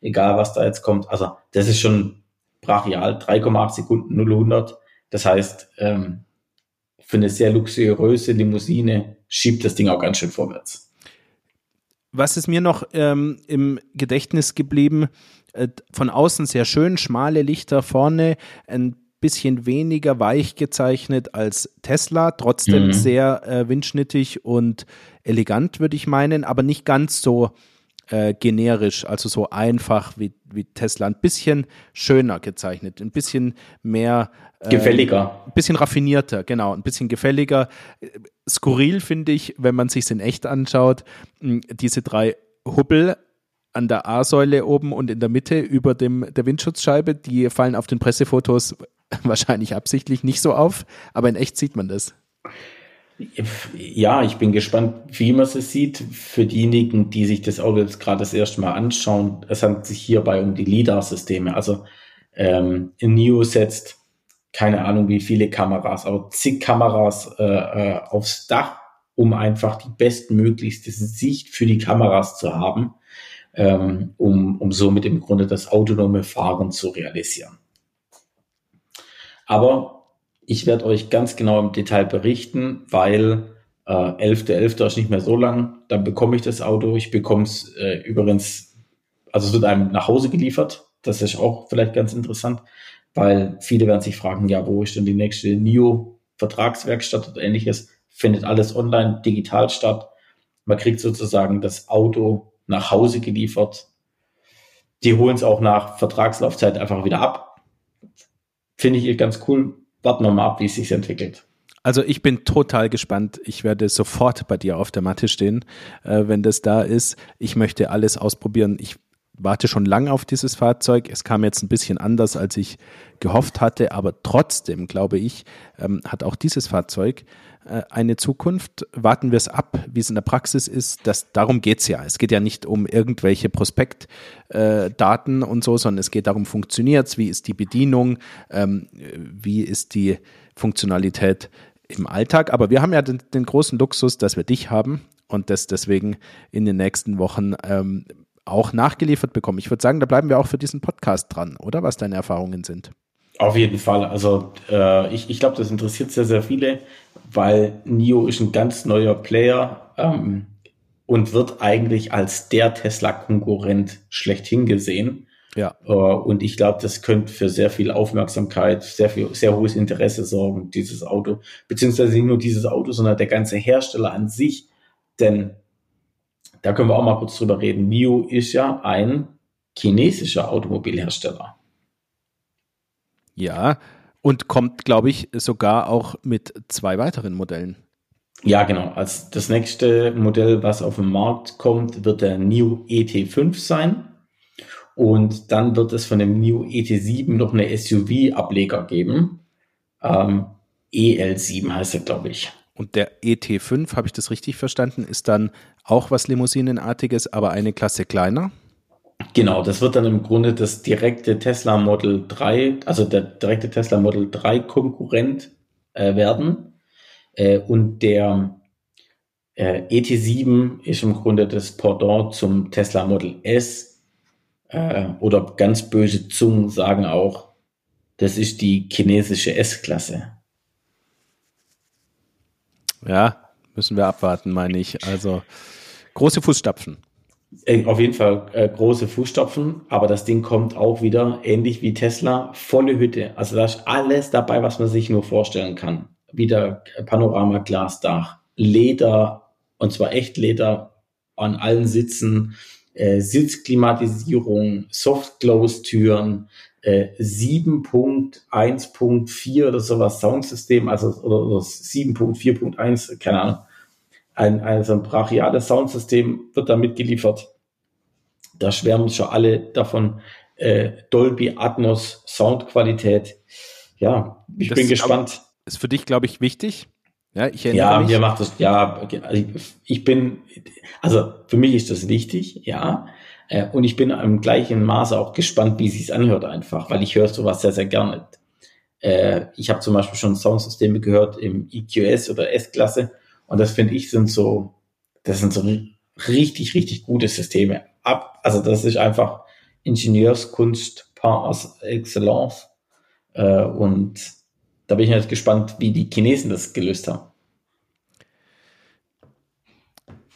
egal was da jetzt kommt. Also das ist schon brachial, 3,8 Sekunden 0 100. Das heißt, ähm, für eine sehr luxuriöse Limousine schiebt das Ding auch ganz schön vorwärts. Was ist mir noch ähm, im Gedächtnis geblieben? Äh, von außen sehr schön, schmale Lichter vorne, ein bisschen weniger weich gezeichnet als Tesla, trotzdem mhm. sehr äh, windschnittig und elegant, würde ich meinen, aber nicht ganz so äh, generisch, also so einfach wie, wie Tesla. Ein bisschen schöner gezeichnet, ein bisschen mehr. Äh, gefälliger. Ein bisschen raffinierter, genau, ein bisschen gefälliger. Skurril finde ich, wenn man sich in echt anschaut, diese drei Hubbel an der A-Säule oben und in der Mitte über dem, der Windschutzscheibe. Die fallen auf den Pressefotos wahrscheinlich absichtlich nicht so auf, aber in echt sieht man das. Ja, ich bin gespannt, wie man es sieht. Für diejenigen, die sich das Auto jetzt gerade das erste Mal anschauen, es handelt sich hierbei um die LIDAR-Systeme. Also ähm, NIO setzt keine Ahnung wie viele Kameras, aber zig Kameras äh, äh, aufs Dach, um einfach die bestmöglichste Sicht für die Kameras zu haben ähm, um, um somit im Grunde das autonome Fahren zu realisieren. Aber ich werde euch ganz genau im Detail berichten, weil Äh, 11.11. .11. ist nicht mehr so lang. Dann bekomme ich das Auto. Ich bekomme es äh, übrigens, also es wird einem nach Hause geliefert. Das ist auch vielleicht ganz interessant, weil viele werden sich fragen, ja, wo ist denn die nächste NIO-Vertragswerkstatt oder ähnliches? Findet alles online, digital statt. Man kriegt sozusagen das Auto nach Hause geliefert. Die holen es auch nach Vertragslaufzeit einfach wieder ab. Finde ich ganz cool. Warten wir mal ab, wie es sich entwickelt. Also ich bin total gespannt. Ich werde sofort bei dir auf der Matte stehen, äh, wenn das da ist. Ich möchte alles ausprobieren. Ich warte schon lange auf dieses Fahrzeug. Es kam jetzt ein bisschen anders, als ich gehofft hatte, aber trotzdem, glaube ich, ähm, hat auch dieses Fahrzeug eine Zukunft. Warten wir es ab, wie es in der Praxis ist. Das, darum geht's ja. Es geht ja nicht um irgendwelche Prospektdaten äh, und so, sondern es geht darum, funktioniert's, wie ist die Bedienung, ähm, wie ist die Funktionalität im Alltag. Aber wir haben ja den, den, großen Luxus, dass wir dich haben und das deswegen in den nächsten Wochen ähm, auch nachgeliefert bekommen. Ich würde sagen, da bleiben wir auch für diesen Podcast dran, oder was deine Erfahrungen sind. Auf jeden Fall. Also äh, ich, ich glaube, das interessiert sehr, sehr viele, weil NIO ist ein ganz neuer Player ähm, und wird eigentlich als der Tesla-Konkurrent schlechthin gesehen. Ja. Äh, und ich glaube, das könnte für sehr viel Aufmerksamkeit, sehr viel, sehr hohes Interesse sorgen, dieses Auto. Beziehungsweise nicht nur dieses Auto, sondern der ganze Hersteller an sich. Denn da können wir auch mal kurz drüber reden. NIO ist ja ein chinesischer Automobilhersteller. Ja, und kommt, glaube ich, sogar auch mit zwei weiteren Modellen. Ja, genau. Also das nächste Modell, was auf den Markt kommt, wird der NIO ET5 sein. Und dann wird es von dem NIO ET7 noch eine SUV-Ableger geben. Ähm, EL7 heißt er, glaube ich. Und der ET5, habe ich das richtig verstanden, ist dann auch was Limousinenartiges, aber eine Klasse kleiner? Genau, das wird dann im Grunde das direkte Tesla Model 3, also der direkte Tesla Model 3 Konkurrent äh, werden. Äh, und der äh, ET7 ist im Grunde das Pendant zum Tesla Model S äh, oder ganz böse Zungen sagen auch, das ist die chinesische S-Klasse. Ja, müssen wir abwarten, meine ich. Also große Fußstapfen. Äh, auf jeden Fall äh, große Fußstapfen, aber das Ding kommt auch wieder ähnlich wie Tesla, volle Hütte. Also da ist alles dabei, was man sich nur vorstellen kann. Wieder Panorama-Glasdach, Leder, und zwar echt Leder an allen Sitzen, äh, Sitzklimatisierung, Soft-Close-Türen, äh, 7.1.4 oder sowas Soundsystem, also oder, oder 7.4.1, keine Ahnung. Ein, also ein brachiales Soundsystem wird da mitgeliefert. Da schwärmen schon alle davon. Äh, Dolby Atmos Soundqualität. Ja, ich das bin gespannt. Ist für dich, glaube ich, wichtig. Ja, ich ja mich. mir macht das, ja, also ich bin, also für mich ist das wichtig, ja. Äh, und ich bin im gleichen Maße auch gespannt, wie es sich anhört einfach, weil ich höre sowas sehr, sehr gerne. Äh, ich habe zum Beispiel schon Soundsysteme gehört im EQS oder S-Klasse und das finde ich sind so, das sind so richtig, richtig gute Systeme. Ab, also das ist einfach Ingenieurskunst par excellence. Äh, und da bin ich jetzt gespannt, wie die Chinesen das gelöst haben.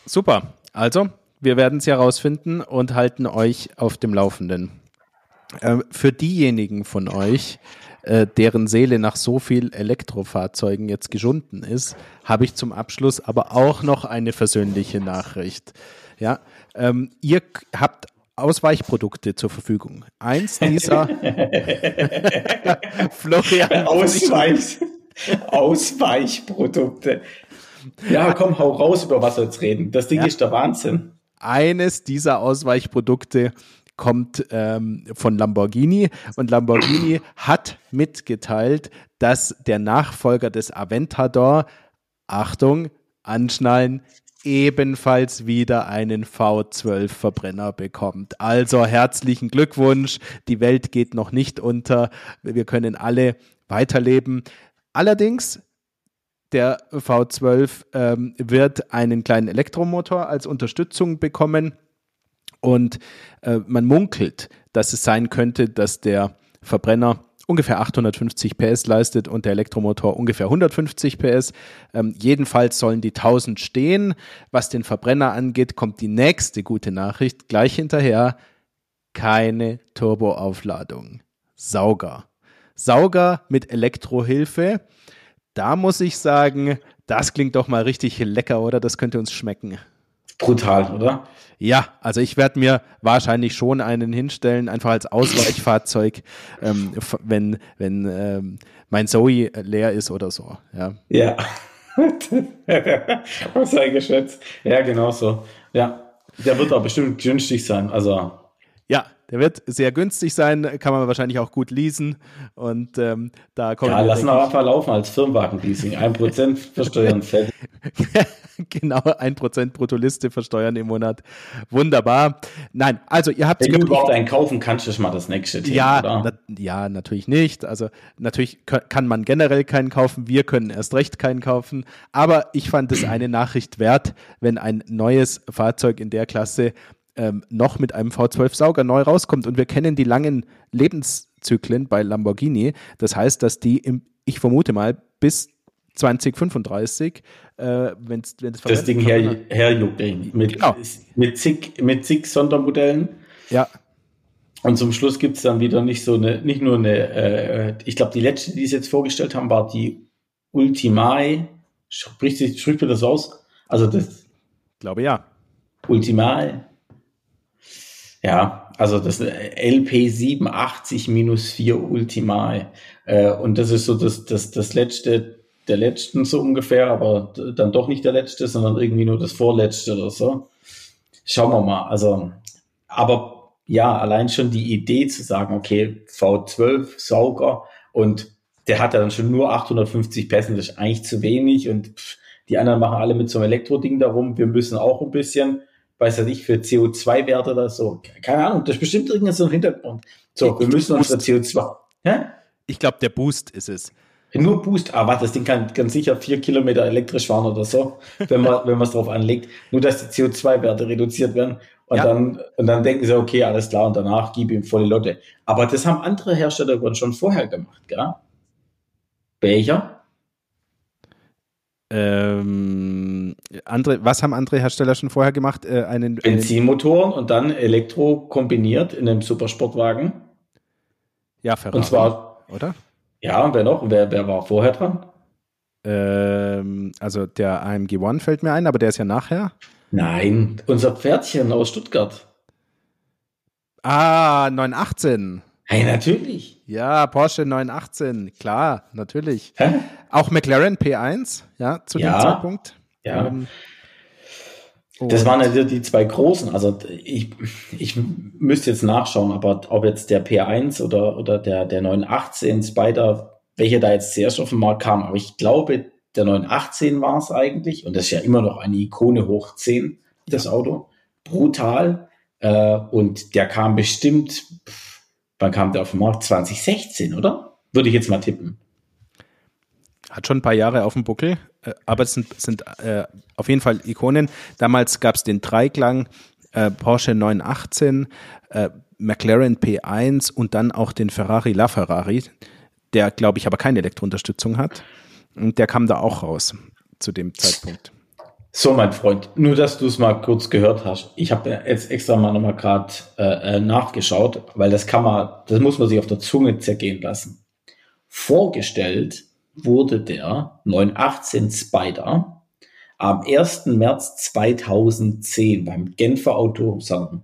Super. Also, wir werden es herausfinden und halten euch auf dem Laufenden. Äh, für diejenigen von euch, äh, deren Seele nach so viel Elektrofahrzeugen jetzt geschunden ist, habe ich zum Abschluss aber auch noch eine versöhnliche Nachricht. Ja, ähm, ihr habt Ausweichprodukte zur Verfügung. Eins dieser Florian Ausweich, Ausweichprodukte. Ja, komm, hau raus, über was wir jetzt reden. Das Ding ja. ist der Wahnsinn. Eines dieser Ausweichprodukte kommt ähm, von Lamborghini und Lamborghini hat mitgeteilt, dass der Nachfolger des Aventador, Achtung, anschnallen, ebenfalls wieder einen V12-Verbrenner bekommt. Also herzlichen Glückwunsch. Die Welt geht noch nicht unter. Wir können alle weiterleben. Allerdings der V12 ähm, wird einen kleinen Elektromotor als Unterstützung bekommen und äh, man munkelt, dass es sein könnte, dass der Verbrenner ungefähr 850 PS leistet und der Elektromotor ungefähr 150 PS. Ähm, jedenfalls sollen die 1000 stehen. Was den Verbrenner angeht, kommt die nächste gute Nachricht gleich hinterher. Keine Turboaufladung. Sauger. Sauger mit Elektrohilfe. Da muss ich sagen, das klingt doch mal richtig lecker, oder? Das könnte uns schmecken. Brutal, oder? Ja, also ich werde mir wahrscheinlich schon einen hinstellen, einfach als Ausweichfahrzeug, ähm, wenn, wenn ähm, mein Zoe leer ist oder so. Ja. Ja. Was ein Geschätz. Ja, genau so. Ja. Der wird auch bestimmt günstig sein. Also. Der wird sehr günstig sein, kann man wahrscheinlich auch gut leasen. Und ähm, da kommen Ja, lassen wir einfach laufen als Firmenwagen-Leasing. Ein Prozent versteuern fällt. genau, ein Prozent Bruttoliste versteuern im Monat. Wunderbar. Nein, also ihr habt. Wenn du überhaupt einen kaufen kannst, ist mal das nächste Thema. Ja, na, ja, natürlich nicht. Also natürlich kann man generell keinen kaufen. Wir können erst recht keinen kaufen. Aber ich fand es eine Nachricht wert, wenn ein neues Fahrzeug in der Klasse ähm, noch mit einem V12-Sauger neu rauskommt. Und wir kennen die langen Lebenszyklen bei Lamborghini. Das heißt, dass die, im, ich vermute mal, bis 2035, äh, wenn es das Ding her, herjuckeln. Mit, genau. mit, zig, mit zig Sondermodellen. Ja. Und zum Schluss gibt es dann wieder nicht so eine, nicht nur eine, äh, ich glaube, die letzte, die sie jetzt vorgestellt haben, war die Ultimae. Spricht, spricht mir das aus? Also das. Ich glaube ja. Ultimae. Ja, also das LP87-4 Ultimae. Äh, und das ist so das, das, das letzte der letzten so ungefähr, aber dann doch nicht der letzte, sondern irgendwie nur das vorletzte oder so. Schauen wir mal. Also, aber ja, allein schon die Idee zu sagen, okay, V12 Sauger und der hat ja dann schon nur 850 Pässen, das ist eigentlich zu wenig und pff, die anderen machen alle mit so einem Elektroding darum. Wir müssen auch ein bisschen weiß ja nicht, für CO2-Werte oder so. Keine Ahnung, das ist bestimmt irgendwas ein Hintergrund. So, ich wir müssen unser CO2. Hä? Ich glaube, der Boost ist es. Nur Boost, aber ah, das Ding kann ganz sicher vier Kilometer elektrisch fahren oder so, wenn man wenn man es drauf anlegt. Nur dass die CO2-Werte reduziert werden und ja. dann und dann denken sie, okay, alles klar und danach gib ihm volle Lotte. Aber das haben andere Hersteller schon vorher gemacht, gell? Welcher? Ähm, andere, was haben andere Hersteller schon vorher gemacht? Äh, einen, Benzinmotoren und dann Elektro kombiniert in einem Supersportwagen. Ja, Ferrari. Und zwar, oder? Ja, und wer noch? Wer, wer war vorher dran? Ähm, also der AMG One fällt mir ein, aber der ist ja nachher. Nein, unser Pferdchen aus Stuttgart. Ah, 918. Hey, natürlich. Ja, Porsche 918, klar, natürlich. Hä? Auch McLaren P1, ja, zu ja, dem Zeitpunkt. Ja. Ähm, das waren ja die zwei großen. Also ich, ich müsste jetzt nachschauen, aber ob jetzt der P1 oder, oder der, der 918 Spider, welcher da jetzt zuerst auf den Markt kam. Aber ich glaube, der 918 war es eigentlich. Und das ist ja immer noch eine Ikone hoch 10, das Auto. Brutal. Äh, und der kam bestimmt, wann kam der auf den Markt? 2016, oder? Würde ich jetzt mal tippen. Hat schon ein paar Jahre auf dem Buckel, äh, aber es sind, sind äh, auf jeden Fall Ikonen. Damals gab es den Dreiklang äh, Porsche 918, äh, McLaren P1 und dann auch den Ferrari LaFerrari, der, glaube ich, aber keine Elektrounterstützung hat. Und der kam da auch raus zu dem Zeitpunkt. So, mein Freund, nur dass du es mal kurz gehört hast. Ich habe jetzt extra mal nochmal gerade äh, äh, nachgeschaut, weil das kann man, das muss man sich auf der Zunge zergehen lassen. Vorgestellt wurde der 918 Spider am 1. März 2010 beim Genfer Autosalon.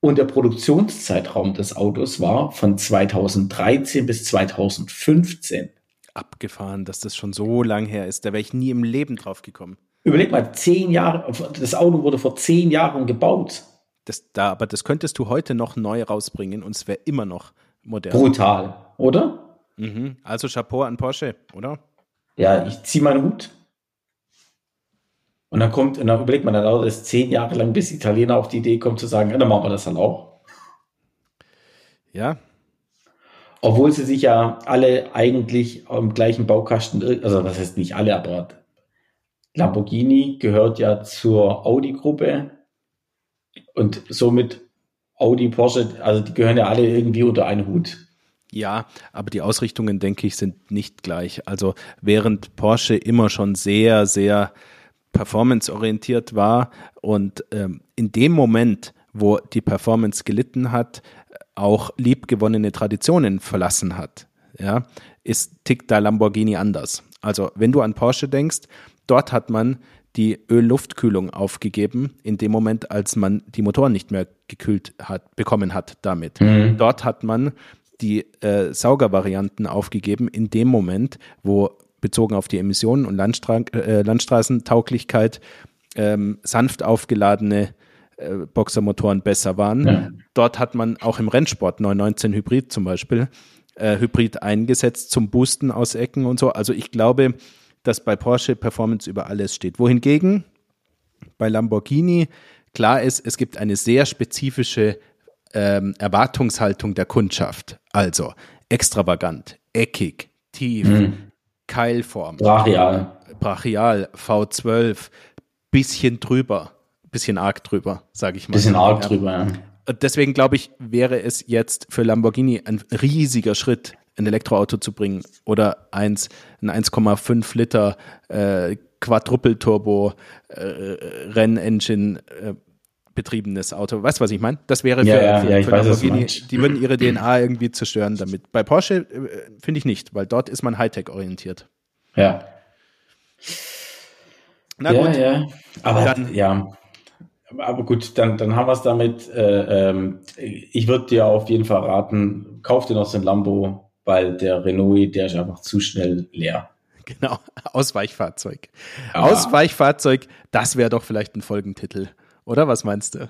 Und der Produktionszeitraum des Autos war von 2013 bis 2015. Abgefahren, dass das schon so lang her ist. Da wäre ich nie im Leben drauf gekommen. Überleg mal, zehn Jahre, das Auto wurde vor zehn Jahren gebaut. Das, da, aber das könntest du heute noch neu rausbringen und es wäre immer noch modern. Brutal, oder? Mhm. Also Chapeau an Porsche, oder? Ja, ich ziehe meinen Hut. Und dann kommt, und dann überlegt man, dann dauert es zehn Jahre lang, bis Italiener auf die Idee kommt zu sagen, ja, dann machen wir das dann auch. Ja. Obwohl sie sich ja alle eigentlich am gleichen Baukasten, also was heißt nicht alle, aber Lamborghini gehört ja zur Audi-Gruppe und somit Audi, Porsche, also die gehören ja alle irgendwie unter einen Hut. Ja, aber die Ausrichtungen, denke ich, sind nicht gleich. Also während Porsche immer schon sehr, sehr performanceorientiert war und ähm, in dem Moment, wo die Performance gelitten hat, auch liebgewonnene Traditionen verlassen hat, ja, ist tickt da Lamborghini anders. Also wenn du an Porsche denkst, dort hat man die Öl-Luftkühlung aufgegeben, in dem Moment, als man die Motoren nicht mehr gekühlt hat, bekommen hat damit. Mhm. Dort hat man die äh, Saugervarianten aufgegeben, in dem Moment, wo bezogen auf die Emissionen und Landstra äh, Landstraßentauglichkeit ähm, sanft aufgeladene äh, Boxermotoren besser waren. Ja. Dort hat man auch im Rennsport 919 Hybrid zum Beispiel äh, Hybrid eingesetzt zum Boosten aus Ecken und so. Also ich glaube, dass bei Porsche Performance über alles steht. Wohingegen bei Lamborghini klar ist, es gibt eine sehr spezifische ähm, Erwartungshaltung der Kundschaft. Also extravagant, eckig, tief, mhm. Keilform. Brachial. Brachial, V12, bisschen drüber, bisschen arg drüber, sage ich mal. Bisschen arg ja. drüber, ja. Deswegen glaube ich, wäre es jetzt für Lamborghini ein riesiger Schritt, ein Elektroauto zu bringen oder eins, ein 1,5 Liter äh, Quadruple-Turbo äh, Rennengine äh, betriebenes Auto. Weißt du, was ich meine? Das wäre für, ja, für, ja, für Lamborghini, die würden ihre DNA irgendwie zerstören damit. Bei Porsche äh, finde ich nicht, weil dort ist man Hightech orientiert. Ja. Na ja, gut. Ja. Aber dann, ja. Aber gut, dann, dann haben wir es damit. Äh, ähm, ich würde dir auf jeden Fall raten, kauf dir noch so ein Lambo, weil der Renault, der ist einfach zu schnell leer. Genau, Ausweichfahrzeug. Aber Ausweichfahrzeug, das wäre doch vielleicht ein Folgentitel. Oder was meinst du?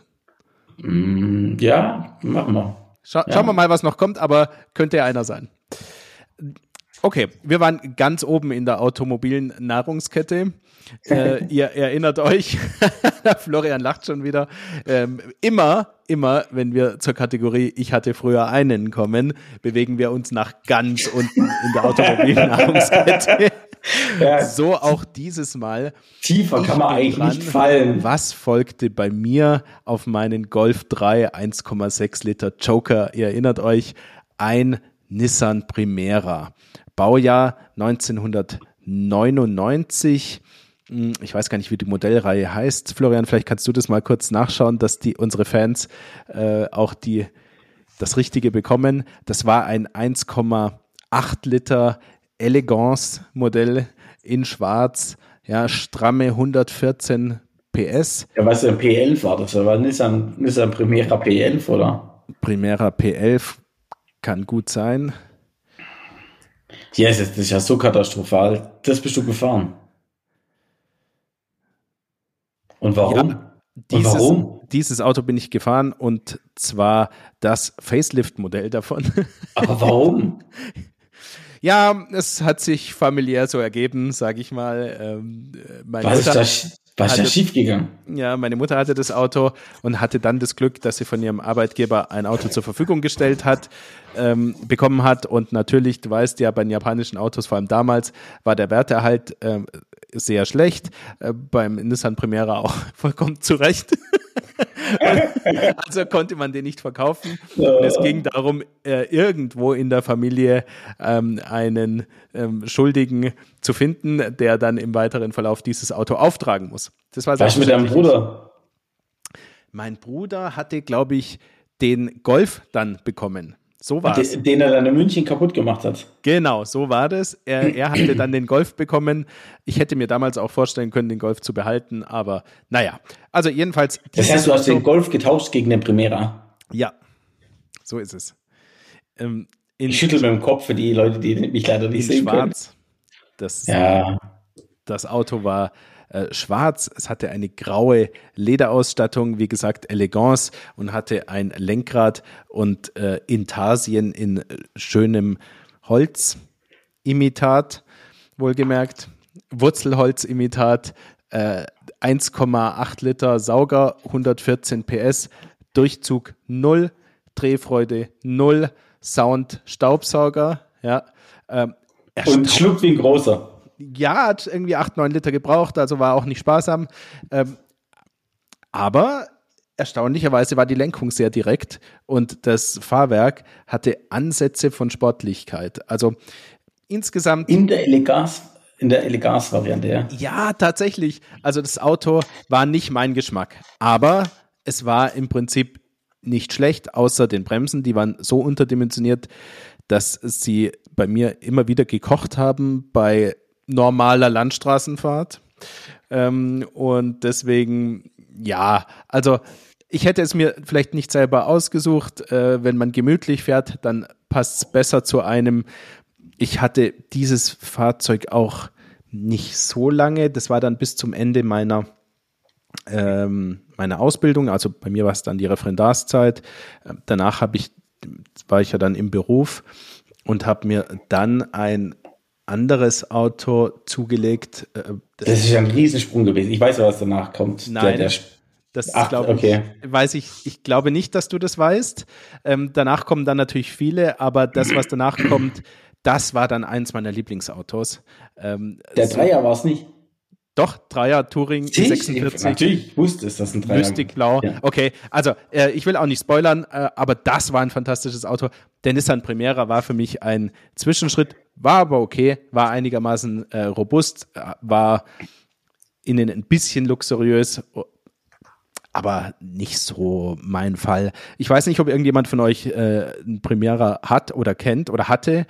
Mm, ja, machen wir. Scha ja. Schauen wir mal, was noch kommt, aber könnte ja einer sein. Okay, wir waren ganz oben in der automobilen Nahrungskette. Äh, ihr erinnert euch, Florian lacht schon wieder. Ähm, immer, immer, wenn wir zur Kategorie Ich hatte früher einen kommen, bewegen wir uns nach ganz unten in der automobilen Nahrungskette. Ja. So auch dieses Mal. Tiefer kann man eigentlich dran. nicht fallen. Was folgte bei mir auf meinen Golf 3 1,6 Liter Joker? Ihr erinnert euch, ein Nissan Primera. Baujahr 1999 hm, ich weiß gar nicht, wie die Modellreihe heißt. Florian, vielleicht kannst du das mal kurz nachschauen, dass die unsere Fans äh, auch die das Richtige bekommen. Das war ein 1,8 Liter Elegance Modell in Schwarz, ja, stramme 114 PS. Ja, was ein P11 war das? war Nissan, Nissan Primera P11, oder? Primera P11 kann gut sein. Ja, das ist ja so katastrophal. Das bist du gefahren. Und warum? Ja, dieses, und warum? Dieses Auto bin ich gefahren und zwar das Facelift-Modell davon. Aber warum? ja, es hat sich familiär so ergeben, sage ich mal. Ähm, meine Was Mutter ist das? Was ist da schiefgegangen? Ja, meine Mutter hatte das Auto und hatte dann das Glück, dass sie von ihrem Arbeitgeber ein Auto zur Verfügung gestellt hat, ähm, bekommen hat. Und natürlich, du weißt ja, bei den japanischen Autos, vor allem damals, war der Werterhalt ähm, sehr schlecht. Äh, beim Nissan Primera auch vollkommen zurecht. also konnte man den nicht verkaufen. Und es ging darum, äh, irgendwo in der Familie ähm, einen ähm, Schuldigen zu finden, der dann im weiteren Verlauf dieses Auto auftragen muss. Das war Was mit deinem Bruder? Mein Bruder hatte, glaube ich, den Golf dann bekommen. So war es. Den er dann in München kaputt gemacht hat. Genau, so war das. Er, er hatte dann den Golf bekommen. Ich hätte mir damals auch vorstellen können, den Golf zu behalten, aber naja. Also jedenfalls. Das heißt, du hast den Golf getauscht gegen den Primera? Ja, so ist es. Ähm, ich schüttel mit dem Kopf für die Leute, die mich leider nicht sehen schwarz. können. Das, ja. das Auto war äh, schwarz. Es hatte eine graue Lederausstattung, wie gesagt, Elegance und hatte ein Lenkrad und äh, Intarsien in schönem Holzimitat, wohlgemerkt. Wurzelholzimitat, äh, 1,8 Liter Sauger, 114 PS, Durchzug 0, Drehfreude 0, Sound Staubsauger, ja. Ähm, und schluckt wie ein großer ja, hat irgendwie 8, 9 Liter gebraucht, also war auch nicht sparsam. Ähm, aber erstaunlicherweise war die Lenkung sehr direkt und das Fahrwerk hatte Ansätze von Sportlichkeit. Also insgesamt. In der Elegas, in der Elegas-Variante, ja. Ja, tatsächlich. Also das Auto war nicht mein Geschmack. Aber es war im Prinzip nicht schlecht, außer den Bremsen. Die waren so unterdimensioniert, dass sie bei mir immer wieder gekocht haben bei normaler Landstraßenfahrt. Ähm, und deswegen, ja, also ich hätte es mir vielleicht nicht selber ausgesucht. Äh, wenn man gemütlich fährt, dann passt es besser zu einem. Ich hatte dieses Fahrzeug auch nicht so lange. Das war dann bis zum Ende meiner, ähm, meiner Ausbildung. Also bei mir war es dann die Referendarszeit. Äh, danach habe ich, war ich ja dann im Beruf und habe mir dann ein anderes Auto zugelegt. Äh, das, das ist ja ein Riesensprung gewesen. Ich weiß ja, was danach kommt. Nein, der, der das Ach, glaube okay. ich, weiß ich, ich glaube nicht, dass du das weißt. Ähm, danach kommen dann natürlich viele, aber das, was danach kommt, das war dann eins meiner Lieblingsautos. Ähm, der so, Dreier war es nicht. Doch, Dreier Touring ich, 46. Natürlich wusste es, dass ein Dreier Lustig blau. Ja. Okay, also äh, ich will auch nicht spoilern, äh, aber das war ein fantastisches Auto. Der Nissan Primera war für mich ein Zwischenschritt, war aber okay, war einigermaßen äh, robust, äh, war innen ein bisschen luxuriös aber nicht so mein Fall. Ich weiß nicht, ob irgendjemand von euch äh, ein Primera hat oder kennt oder hatte.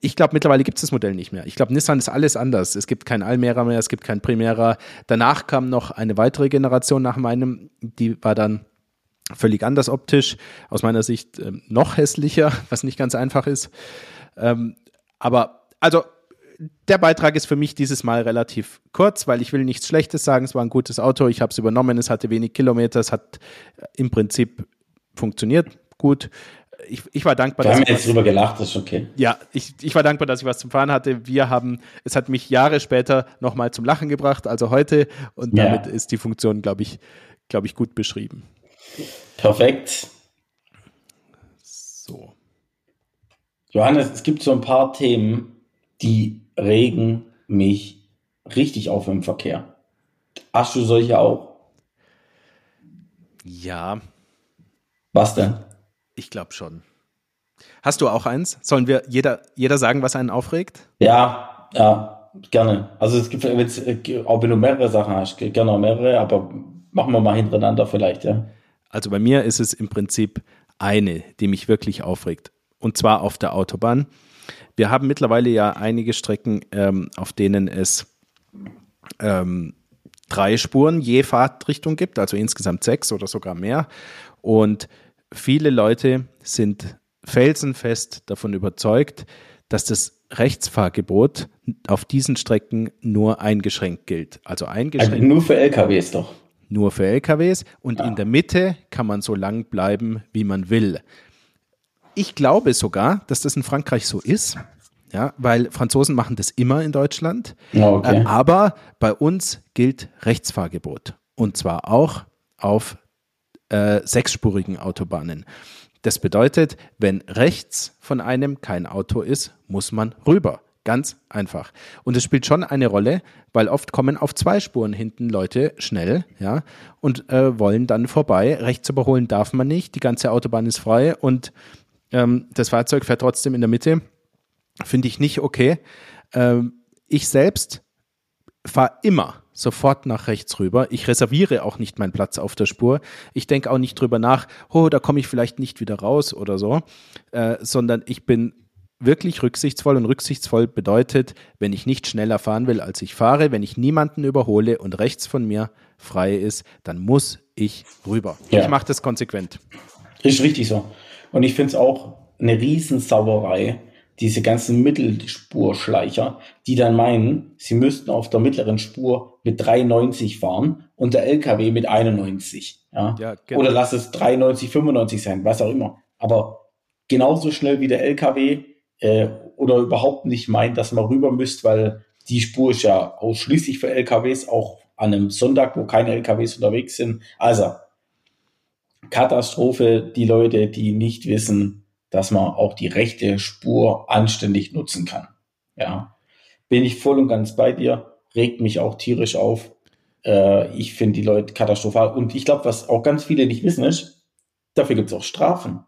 Ich glaube, mittlerweile gibt es das Modell nicht mehr. Ich glaube, Nissan ist alles anders. Es gibt kein Almera mehr, es gibt kein Primera. Danach kam noch eine weitere Generation nach meinem, die war dann völlig anders optisch, aus meiner Sicht äh, noch hässlicher, was nicht ganz einfach ist. Ähm, aber also der Beitrag ist für mich dieses Mal relativ kurz, weil ich will nichts Schlechtes sagen. Es war ein gutes Auto, ich habe es übernommen, es hatte wenig Kilometer, es hat äh, im Prinzip funktioniert gut. Ich, ich war dankbar. Wir haben jetzt drüber gelacht, das ist okay. Ja, ich, ich war dankbar, dass ich was zum Fahren hatte. Wir haben, es hat mich Jahre später nochmal zum Lachen gebracht, also heute. Und ja. damit ist die Funktion, glaube ich, glaube ich, gut beschrieben. Perfekt. So. Johannes, es gibt so ein paar Themen, die regen mich richtig auf im Verkehr. Hast du solche auch? Ja. Was denn? Ich glaube schon. Hast du auch eins? Sollen wir jeder, jeder sagen, was einen aufregt? Ja, ja, gerne. Also es gibt jetzt, auch wenn du mehrere Sachen hast, gerne auch mehrere, aber machen wir mal hintereinander vielleicht, ja. Also bei mir ist es im Prinzip eine, die mich wirklich aufregt. Und zwar auf der Autobahn. Wir haben mittlerweile ja einige Strecken, ähm, auf denen es ähm, drei Spuren je Fahrtrichtung gibt, also insgesamt sechs oder sogar mehr. Und viele Leute sind felsenfest davon überzeugt, dass das Rechtsfahrgebot auf diesen Strecken nur eingeschränkt gilt. Also eingeschränkt. Also nur für LKWs doch. Nur für LKWs und ja. in der Mitte kann man so lang bleiben, wie man will. Ich glaube sogar, dass das in Frankreich so ist. Ja, weil Franzosen machen das immer in Deutschland. Okay. Äh, aber bei uns gilt Rechtsfahrgebot. Und zwar auch auf äh, sechsspurigen Autobahnen. Das bedeutet, wenn rechts von einem kein Auto ist, muss man rüber. Ganz einfach. Und es spielt schon eine Rolle, weil oft kommen auf zwei Spuren hinten Leute schnell, ja, und äh, wollen dann vorbei. Rechts überholen darf man nicht. Die ganze Autobahn ist frei und ähm, das Fahrzeug fährt trotzdem in der Mitte. Finde ich nicht okay. Ähm, ich selbst fahre immer sofort nach rechts rüber. Ich reserviere auch nicht meinen Platz auf der Spur. Ich denke auch nicht drüber nach, oh, da komme ich vielleicht nicht wieder raus oder so, äh, sondern ich bin wirklich rücksichtsvoll und rücksichtsvoll bedeutet, wenn ich nicht schneller fahren will, als ich fahre, wenn ich niemanden überhole und rechts von mir frei ist, dann muss ich rüber. Ja. Ich mache das konsequent. Ist richtig so. Und ich finde es auch eine Riesensauerei, diese ganzen Mittelspurschleicher, die dann meinen, sie müssten auf der mittleren Spur mit 3,90 fahren und der LKW mit 91. Ja? ja genau. Oder lass es 3,90, 95 sein, was auch immer. Aber genauso schnell wie der LKW äh, oder überhaupt nicht meint, dass man rüber müsst, weil die Spur ist ja ausschließlich für LKWs, auch an einem Sonntag, wo keine LKWs unterwegs sind. Also Katastrophe, die Leute, die nicht wissen, dass man auch die rechte Spur anständig nutzen kann. Ja, bin ich voll und ganz bei dir, regt mich auch tierisch auf. Äh, ich finde die Leute katastrophal. Und ich glaube, was auch ganz viele nicht wissen ist, dafür gibt es auch Strafen.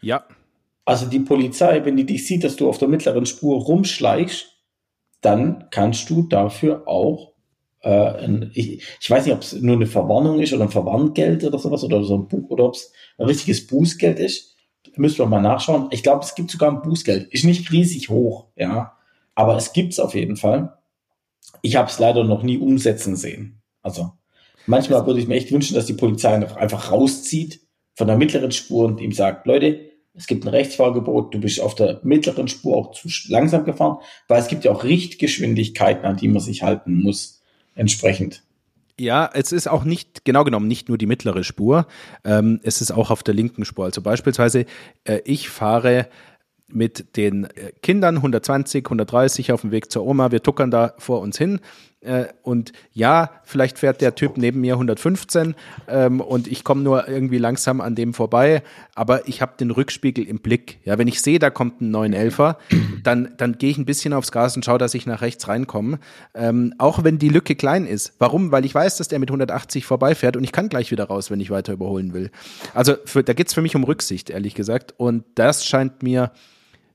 Ja. Also die Polizei, wenn die dich sieht, dass du auf der mittleren Spur rumschleichst, dann kannst du dafür auch, ein, ich, ich, weiß nicht, ob es nur eine Verwarnung ist oder ein Verwarngeld oder sowas oder so ein Buch oder ob es ein richtiges Bußgeld ist. Müssen wir mal nachschauen. Ich glaube, es gibt sogar ein Bußgeld. Ist nicht riesig hoch, ja. Aber es gibt es auf jeden Fall. Ich habe es leider noch nie umsetzen sehen. Also manchmal würde ich mir echt wünschen, dass die Polizei einfach rauszieht von der mittleren Spur und ihm sagt, Leute, es gibt ein Rechtsfahrgebot, du bist auf der mittleren Spur auch zu langsam gefahren, weil es gibt ja auch Richtgeschwindigkeiten, an die man sich halten muss, entsprechend. Ja, es ist auch nicht, genau genommen, nicht nur die mittlere Spur, ähm, es ist auch auf der linken Spur. Also beispielsweise, äh, ich fahre mit den äh, Kindern 120, 130 auf dem Weg zur Oma. Wir tuckern da vor uns hin. Äh, und ja, vielleicht fährt der Typ neben mir 115 ähm, und ich komme nur irgendwie langsam an dem vorbei, aber ich habe den Rückspiegel im Blick. Ja, wenn ich sehe, da kommt ein 911er, dann, dann gehe ich ein bisschen aufs Gas und schaue, dass ich nach rechts reinkomme. Ähm, auch wenn die Lücke klein ist. Warum? Weil ich weiß, dass der mit 180 vorbeifährt und ich kann gleich wieder raus, wenn ich weiter überholen will. Also für, da geht's für mich um Rücksicht, ehrlich gesagt. Und das scheint mir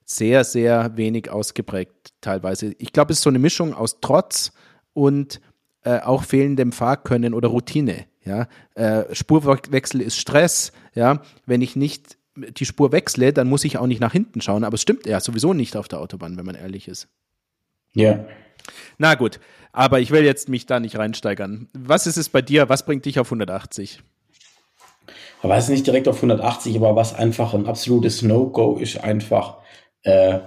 sehr, sehr wenig ausgeprägt teilweise. Ich glaube, es ist so eine Mischung aus Trotz und äh, auch fehlendem Fahrkönnen oder Routine. Ja, äh, Spurwechsel ist Stress. Ja, wenn ich nicht die Spur wechsle, dann muss ich auch nicht nach hinten schauen. Aber es stimmt ja sowieso nicht auf der Autobahn, wenn man ehrlich ist. Ja. Na gut, aber ich will jetzt mich da nicht reinsteigern. Was ist es bei dir? Was bringt dich auf 180? Aber es ist nicht direkt auf 180, aber was einfach ein absolutes No-Go ist, einfach äh,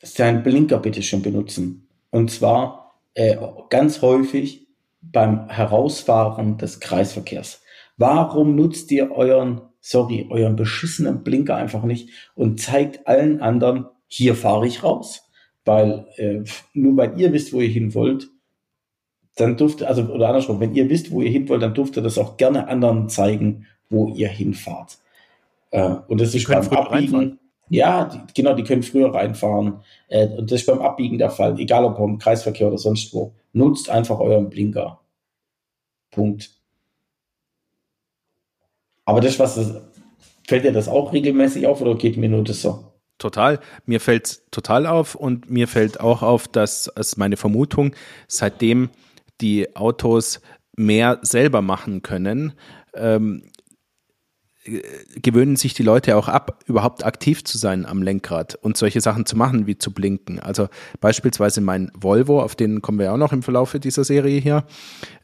seinen Blinker bitte schon benutzen. Und zwar äh, ganz häufig beim Herausfahren des Kreisverkehrs. Warum nutzt ihr euren, sorry, euren beschissenen Blinker einfach nicht und zeigt allen anderen, hier fahre ich raus? Weil äh, nur weil ihr wisst, wo ihr hin wollt, dann dürft also oder andersrum, wenn ihr wisst, wo ihr hin wollt, dann dürft ihr das auch gerne anderen zeigen, wo ihr hinfahrt. Äh, und das ist beim Abbiegen, ja, die, genau, die können früher reinfahren. Äh, und das ist beim Abbiegen der Fall, egal ob im Kreisverkehr oder sonst wo. Nutzt einfach euren Blinker. Punkt. Aber das, was das, fällt dir das auch regelmäßig auf oder geht mir nur das so? Total. Mir fällt es total auf und mir fällt auch auf, dass es meine Vermutung, seitdem die Autos mehr selber machen können, ähm, gewöhnen sich die Leute auch ab, überhaupt aktiv zu sein am Lenkrad und solche Sachen zu machen, wie zu blinken. Also beispielsweise mein Volvo, auf den kommen wir auch noch im Verlauf dieser Serie hier,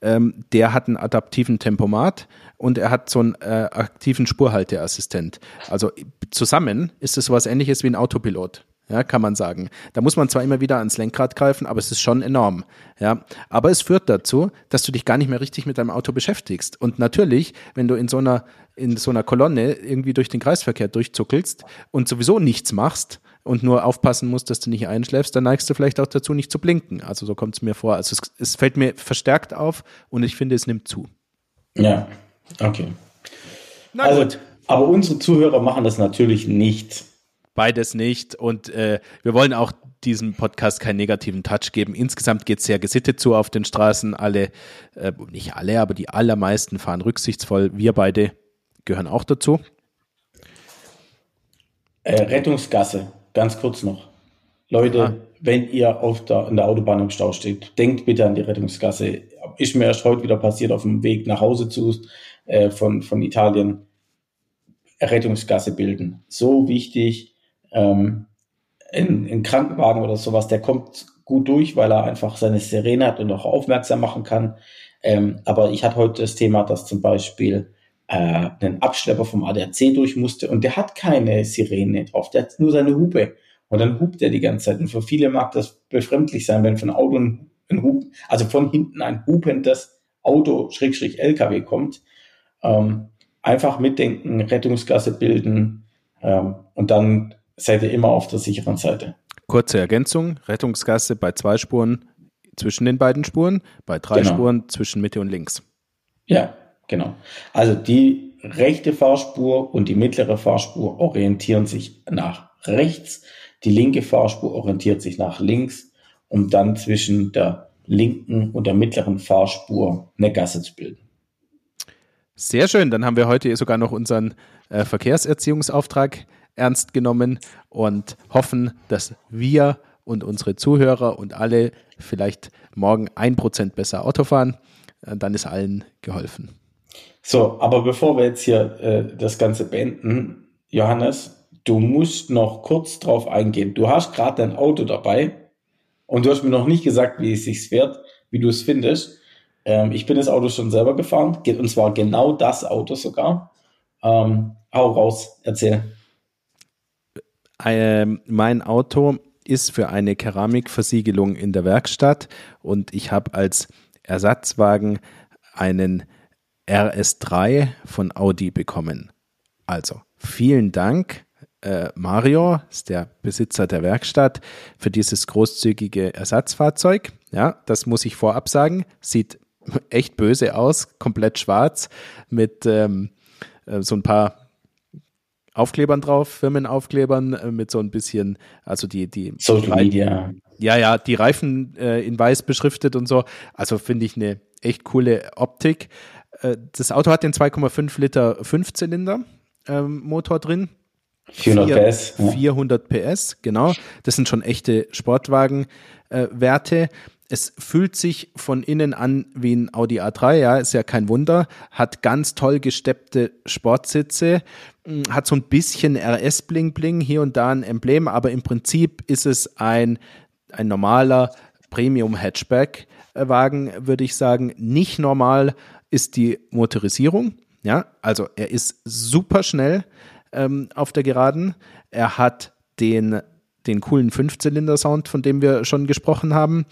ähm, der hat einen adaptiven Tempomat und er hat so einen äh, aktiven Spurhalteassistent. Also zusammen ist es sowas ähnliches wie ein Autopilot ja, kann man sagen. Da muss man zwar immer wieder ans Lenkrad greifen, aber es ist schon enorm. Ja, aber es führt dazu, dass du dich gar nicht mehr richtig mit deinem Auto beschäftigst. Und natürlich, wenn du in so einer in so einer Kolonne irgendwie durch den Kreisverkehr durchzuckelst und sowieso nichts machst und nur aufpassen musst, dass du nicht einschläfst, dann neigst du vielleicht auch dazu, nicht zu blinken. Also so kommt es mir vor. Also es, es fällt mir verstärkt auf und ich finde, es nimmt zu. Ja, okay. Na also, gut. Aber unsere Zuhörer machen das natürlich nicht beides nicht. Und äh, wir wollen auch diesem Podcast keinen negativen Touch geben. Insgesamt geht es sehr gesittet zu auf den Straßen. Alle, äh, nicht alle, aber die allermeisten fahren rücksichtsvoll. Wir beide gehören auch dazu. Äh, Rettungsgasse, ganz kurz noch. Leute, ah. wenn ihr auf der, in der Autobahn im Stau steht, denkt bitte an die Rettungsgasse. Ist mir erst heute wieder passiert auf dem Weg nach Hause zu äh, von, von Italien. Rettungsgasse bilden. So wichtig ähm, in, in Krankenwagen oder sowas, der kommt gut durch, weil er einfach seine Sirene hat und auch aufmerksam machen kann. Ähm, aber ich hatte heute das Thema, dass zum Beispiel äh, ein Abschlepper vom ADAC durch musste und der hat keine Sirene drauf, der hat nur seine Hupe. Und dann hupt er die ganze Zeit. Und für viele mag das befremdlich sein, wenn von Auto ein, ein Hub, also von hinten ein hupendes Auto, Schrägstrich LKW kommt. Ähm, einfach mitdenken, Rettungsgasse bilden ähm, und dann seid ihr immer auf der sicheren Seite. Kurze Ergänzung: Rettungsgasse bei zwei Spuren zwischen den beiden Spuren, bei drei genau. Spuren zwischen Mitte und links. Ja, genau. Also die rechte Fahrspur und die mittlere Fahrspur orientieren sich nach rechts, die linke Fahrspur orientiert sich nach links, um dann zwischen der linken und der mittleren Fahrspur eine Gasse zu bilden. Sehr schön, dann haben wir heute sogar noch unseren äh, Verkehrserziehungsauftrag ernst genommen und hoffen, dass wir und unsere Zuhörer und alle vielleicht morgen ein Prozent besser Auto fahren. Äh, dann ist allen geholfen. So, aber bevor wir jetzt hier äh, das Ganze beenden, Johannes, du musst noch kurz drauf eingehen. Du hast gerade dein Auto dabei und du hast mir noch nicht gesagt, wie es sich fährt, wie du es findest. Ähm, ich bin das Auto schon selber gefahren, und zwar genau das Auto sogar. Ähm, hau raus, erzähl. Ähm, mein Auto ist für eine Keramikversiegelung in der Werkstatt und ich habe als Ersatzwagen einen RS3 von Audi bekommen. Also vielen Dank, äh, Mario, ist der Besitzer der Werkstatt, für dieses großzügige Ersatzfahrzeug. Ja, das muss ich vorab sagen. Sieht echt böse aus, komplett schwarz mit ähm, äh, so ein paar Aufklebern drauf, Firmenaufklebern äh, mit so ein bisschen, also die, die Social Media. Ja, ja, die Reifen äh, in weiß beschriftet und so. Also finde ich eine echt coole Optik. Äh, das Auto hat den 2,5 Liter Fünfzylinder ähm, Motor drin. 400 PS. 400 PS, genau. Das sind schon echte Sportwagenwerte. Äh, es fühlt sich von innen an wie ein Audi A3, ja, ist ja kein Wunder. Hat ganz toll gesteppte Sportsitze, hm, hat so ein bisschen RS-Bling-Bling, hier und da ein Emblem, aber im Prinzip ist es ein, ein normaler Premium-Hatchback-Wagen, würde ich sagen. Nicht normal ist die Motorisierung, ja, also er ist super schnell ähm, auf der Geraden. Er hat den, den coolen Fünfzylinder-Sound, von dem wir schon gesprochen haben.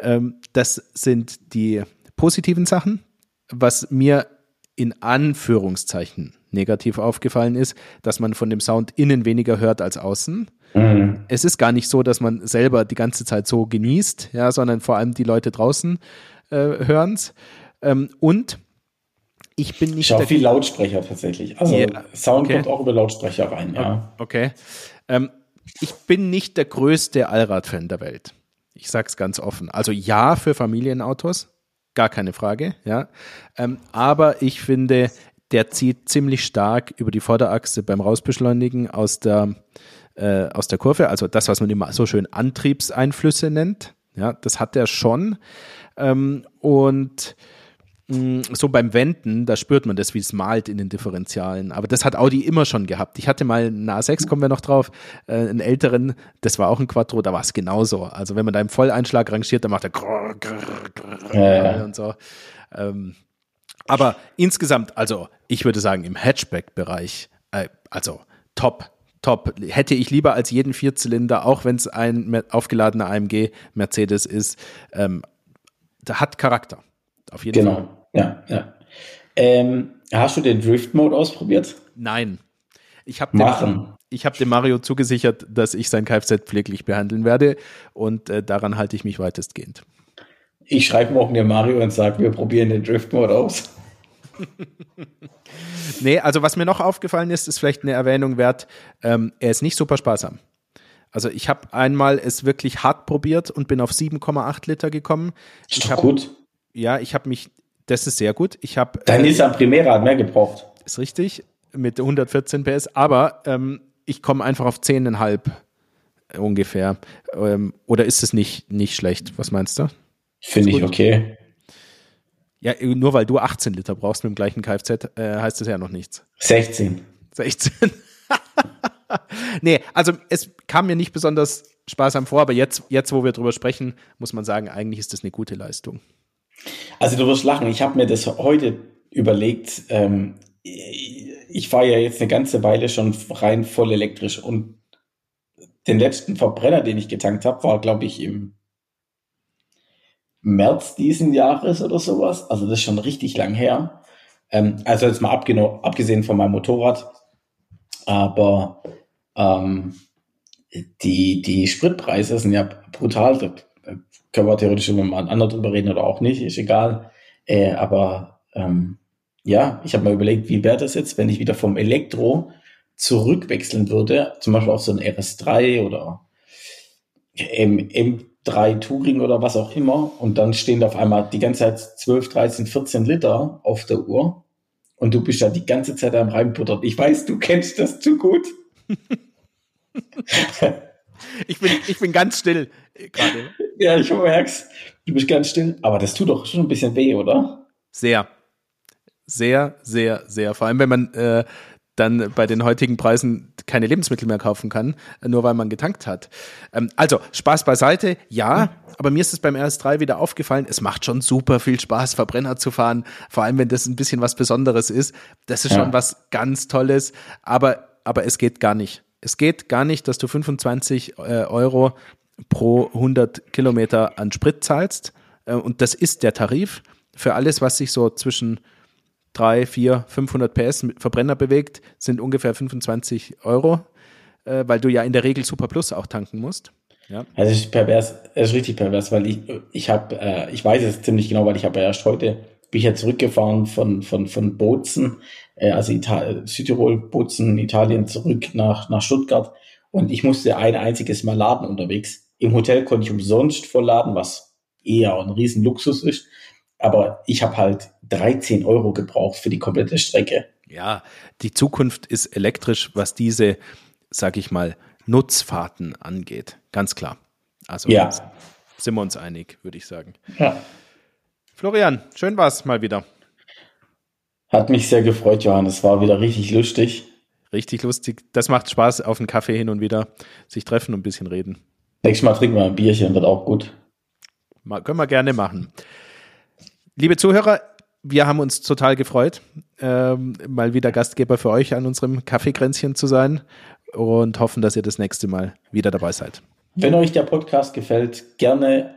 Ähm, das sind die positiven Sachen. Was mir in Anführungszeichen negativ aufgefallen ist, dass man von dem Sound innen weniger hört als außen. Mhm. Es ist gar nicht so, dass man selber die ganze Zeit so genießt, ja, sondern vor allem die Leute draußen äh, hören es. Ähm, und ich bin nicht. Ich habe viel Lautsprecher tatsächlich. Also yeah, Sound okay. kommt auch über Lautsprecher rein, ja. Okay. Ähm, ich bin nicht der größte Allrad-Fan der Welt. Ich sage es ganz offen. Also ja für Familienautos, gar keine Frage, ja. Ähm, aber ich finde, der zieht ziemlich stark über die Vorderachse beim Rausbeschleunigen aus der, äh, aus der Kurve. Also das, was man immer so schön Antriebseinflüsse nennt. Ja, das hat er schon. Ähm, und so beim Wenden, da spürt man das, wie es malt in den Differentialen. Aber das hat Audi immer schon gehabt. Ich hatte mal einen A6, kommen wir noch drauf, äh, einen älteren, das war auch ein Quattro, da war es genauso. Also wenn man da im Volleinschlag rangiert, dann macht er grrr, grrr, grrr, ja. und so. Ähm, aber insgesamt, also ich würde sagen, im Hatchback-Bereich, äh, also top, top. Hätte ich lieber als jeden Vierzylinder, auch wenn es ein aufgeladener AMG Mercedes ist, ähm, der hat Charakter. Auf jeden genau. Fall. Ja, ja. Ähm, hast du den Drift-Mode ausprobiert? Nein. Ich habe dem, hab dem Mario zugesichert, dass ich sein Kfz pfleglich behandeln werde und äh, daran halte ich mich weitestgehend. Ich schreibe morgen dem Mario und sage, wir probieren den Drift-Mode aus. nee, also was mir noch aufgefallen ist, ist vielleicht eine Erwähnung wert. Ähm, er ist nicht super sparsam. Also ich habe einmal es wirklich hart probiert und bin auf 7,8 Liter gekommen. Ist ich hab, gut. Ja, ich habe mich, das ist sehr gut. Ich habe. Dein äh, Nissan Primera hat mehr gebraucht. Ist richtig, mit 114 PS, aber ähm, ich komme einfach auf 10,5 ungefähr. Ähm, oder ist es nicht, nicht schlecht? Was meinst du? Finde ich okay. Ja, nur weil du 18 Liter brauchst mit dem gleichen Kfz, äh, heißt das ja noch nichts. 16. 16. nee, also es kam mir nicht besonders sparsam vor, aber jetzt, jetzt, wo wir drüber sprechen, muss man sagen, eigentlich ist das eine gute Leistung. Also du wirst lachen, ich habe mir das heute überlegt. Ähm, ich fahre ja jetzt eine ganze Weile schon rein voll elektrisch und den letzten Verbrenner, den ich getankt habe, war, glaube ich, im März diesen Jahres oder sowas. Also das ist schon richtig lang her. Ähm, also jetzt mal abgesehen von meinem Motorrad. Aber ähm, die, die Spritpreise sind ja brutal können wir theoretisch immer mal anderen drüber reden oder auch nicht, ist egal. Äh, aber ähm, ja, ich habe mal überlegt, wie wäre das jetzt, wenn ich wieder vom Elektro zurückwechseln würde, zum Beispiel auf so ein RS3 oder M, M, drei Touring oder was auch immer und dann stehen da auf einmal die ganze Zeit 12, 13, 14 Liter auf der Uhr und du bist da die ganze Zeit am reinputtern. Ich weiß, du kennst das zu gut. ich, bin, ich bin ganz still gerade. Ja, ich merk's. Du bist ganz still. Aber das tut doch schon ein bisschen weh, oder? Sehr. Sehr, sehr, sehr. Vor allem, wenn man äh, dann bei den heutigen Preisen keine Lebensmittel mehr kaufen kann, nur weil man getankt hat. Ähm, also, Spaß beiseite, ja, aber mir ist es beim RS3 wieder aufgefallen, es macht schon super viel Spaß, Verbrenner zu fahren, vor allem wenn das ein bisschen was Besonderes ist. Das ist ja. schon was ganz Tolles, aber, aber es geht gar nicht. Es geht gar nicht, dass du 25 äh, Euro pro 100 Kilometer an Sprit zahlst. Äh, und das ist der Tarif für alles, was sich so zwischen 3, 4, 500 PS Verbrenner bewegt, sind ungefähr 25 Euro, äh, weil du ja in der Regel Super Plus auch tanken musst. Ja. Also es ist pervers, es ist richtig pervers, weil ich, ich habe, ich weiß es ziemlich genau, weil ich habe ja erst heute, bin ich ja zurückgefahren von, von, von Bozen, äh, also Ital Südtirol, Bozen, Italien zurück nach, nach Stuttgart und ich musste ein einziges Mal laden unterwegs. Im Hotel konnte ich umsonst vollladen, was eher ein Riesenluxus ist. Aber ich habe halt 13 Euro gebraucht für die komplette Strecke. Ja, die Zukunft ist elektrisch, was diese, sag ich mal, Nutzfahrten angeht. Ganz klar. Also ja. sind wir uns einig, würde ich sagen. Ja. Florian, schön war's mal wieder. Hat mich sehr gefreut, Johannes. War wieder richtig lustig. Richtig lustig. Das macht Spaß, auf einen Kaffee hin und wieder sich treffen und ein bisschen reden. Nächstes Mal trinken wir ein Bierchen, wird auch gut. Mal, können wir gerne machen. Liebe Zuhörer, wir haben uns total gefreut, ähm, mal wieder Gastgeber für euch an unserem Kaffeekränzchen zu sein und hoffen, dass ihr das nächste Mal wieder dabei seid. Wenn euch der Podcast gefällt, gerne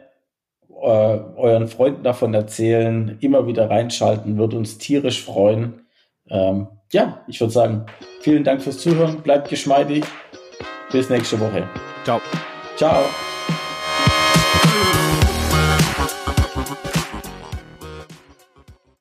euren Freunden davon erzählen, immer wieder reinschalten, wird uns tierisch freuen. Ähm, ja, ich würde sagen, vielen Dank fürs Zuhören, bleibt geschmeidig, bis nächste Woche. Ciao. Ciao.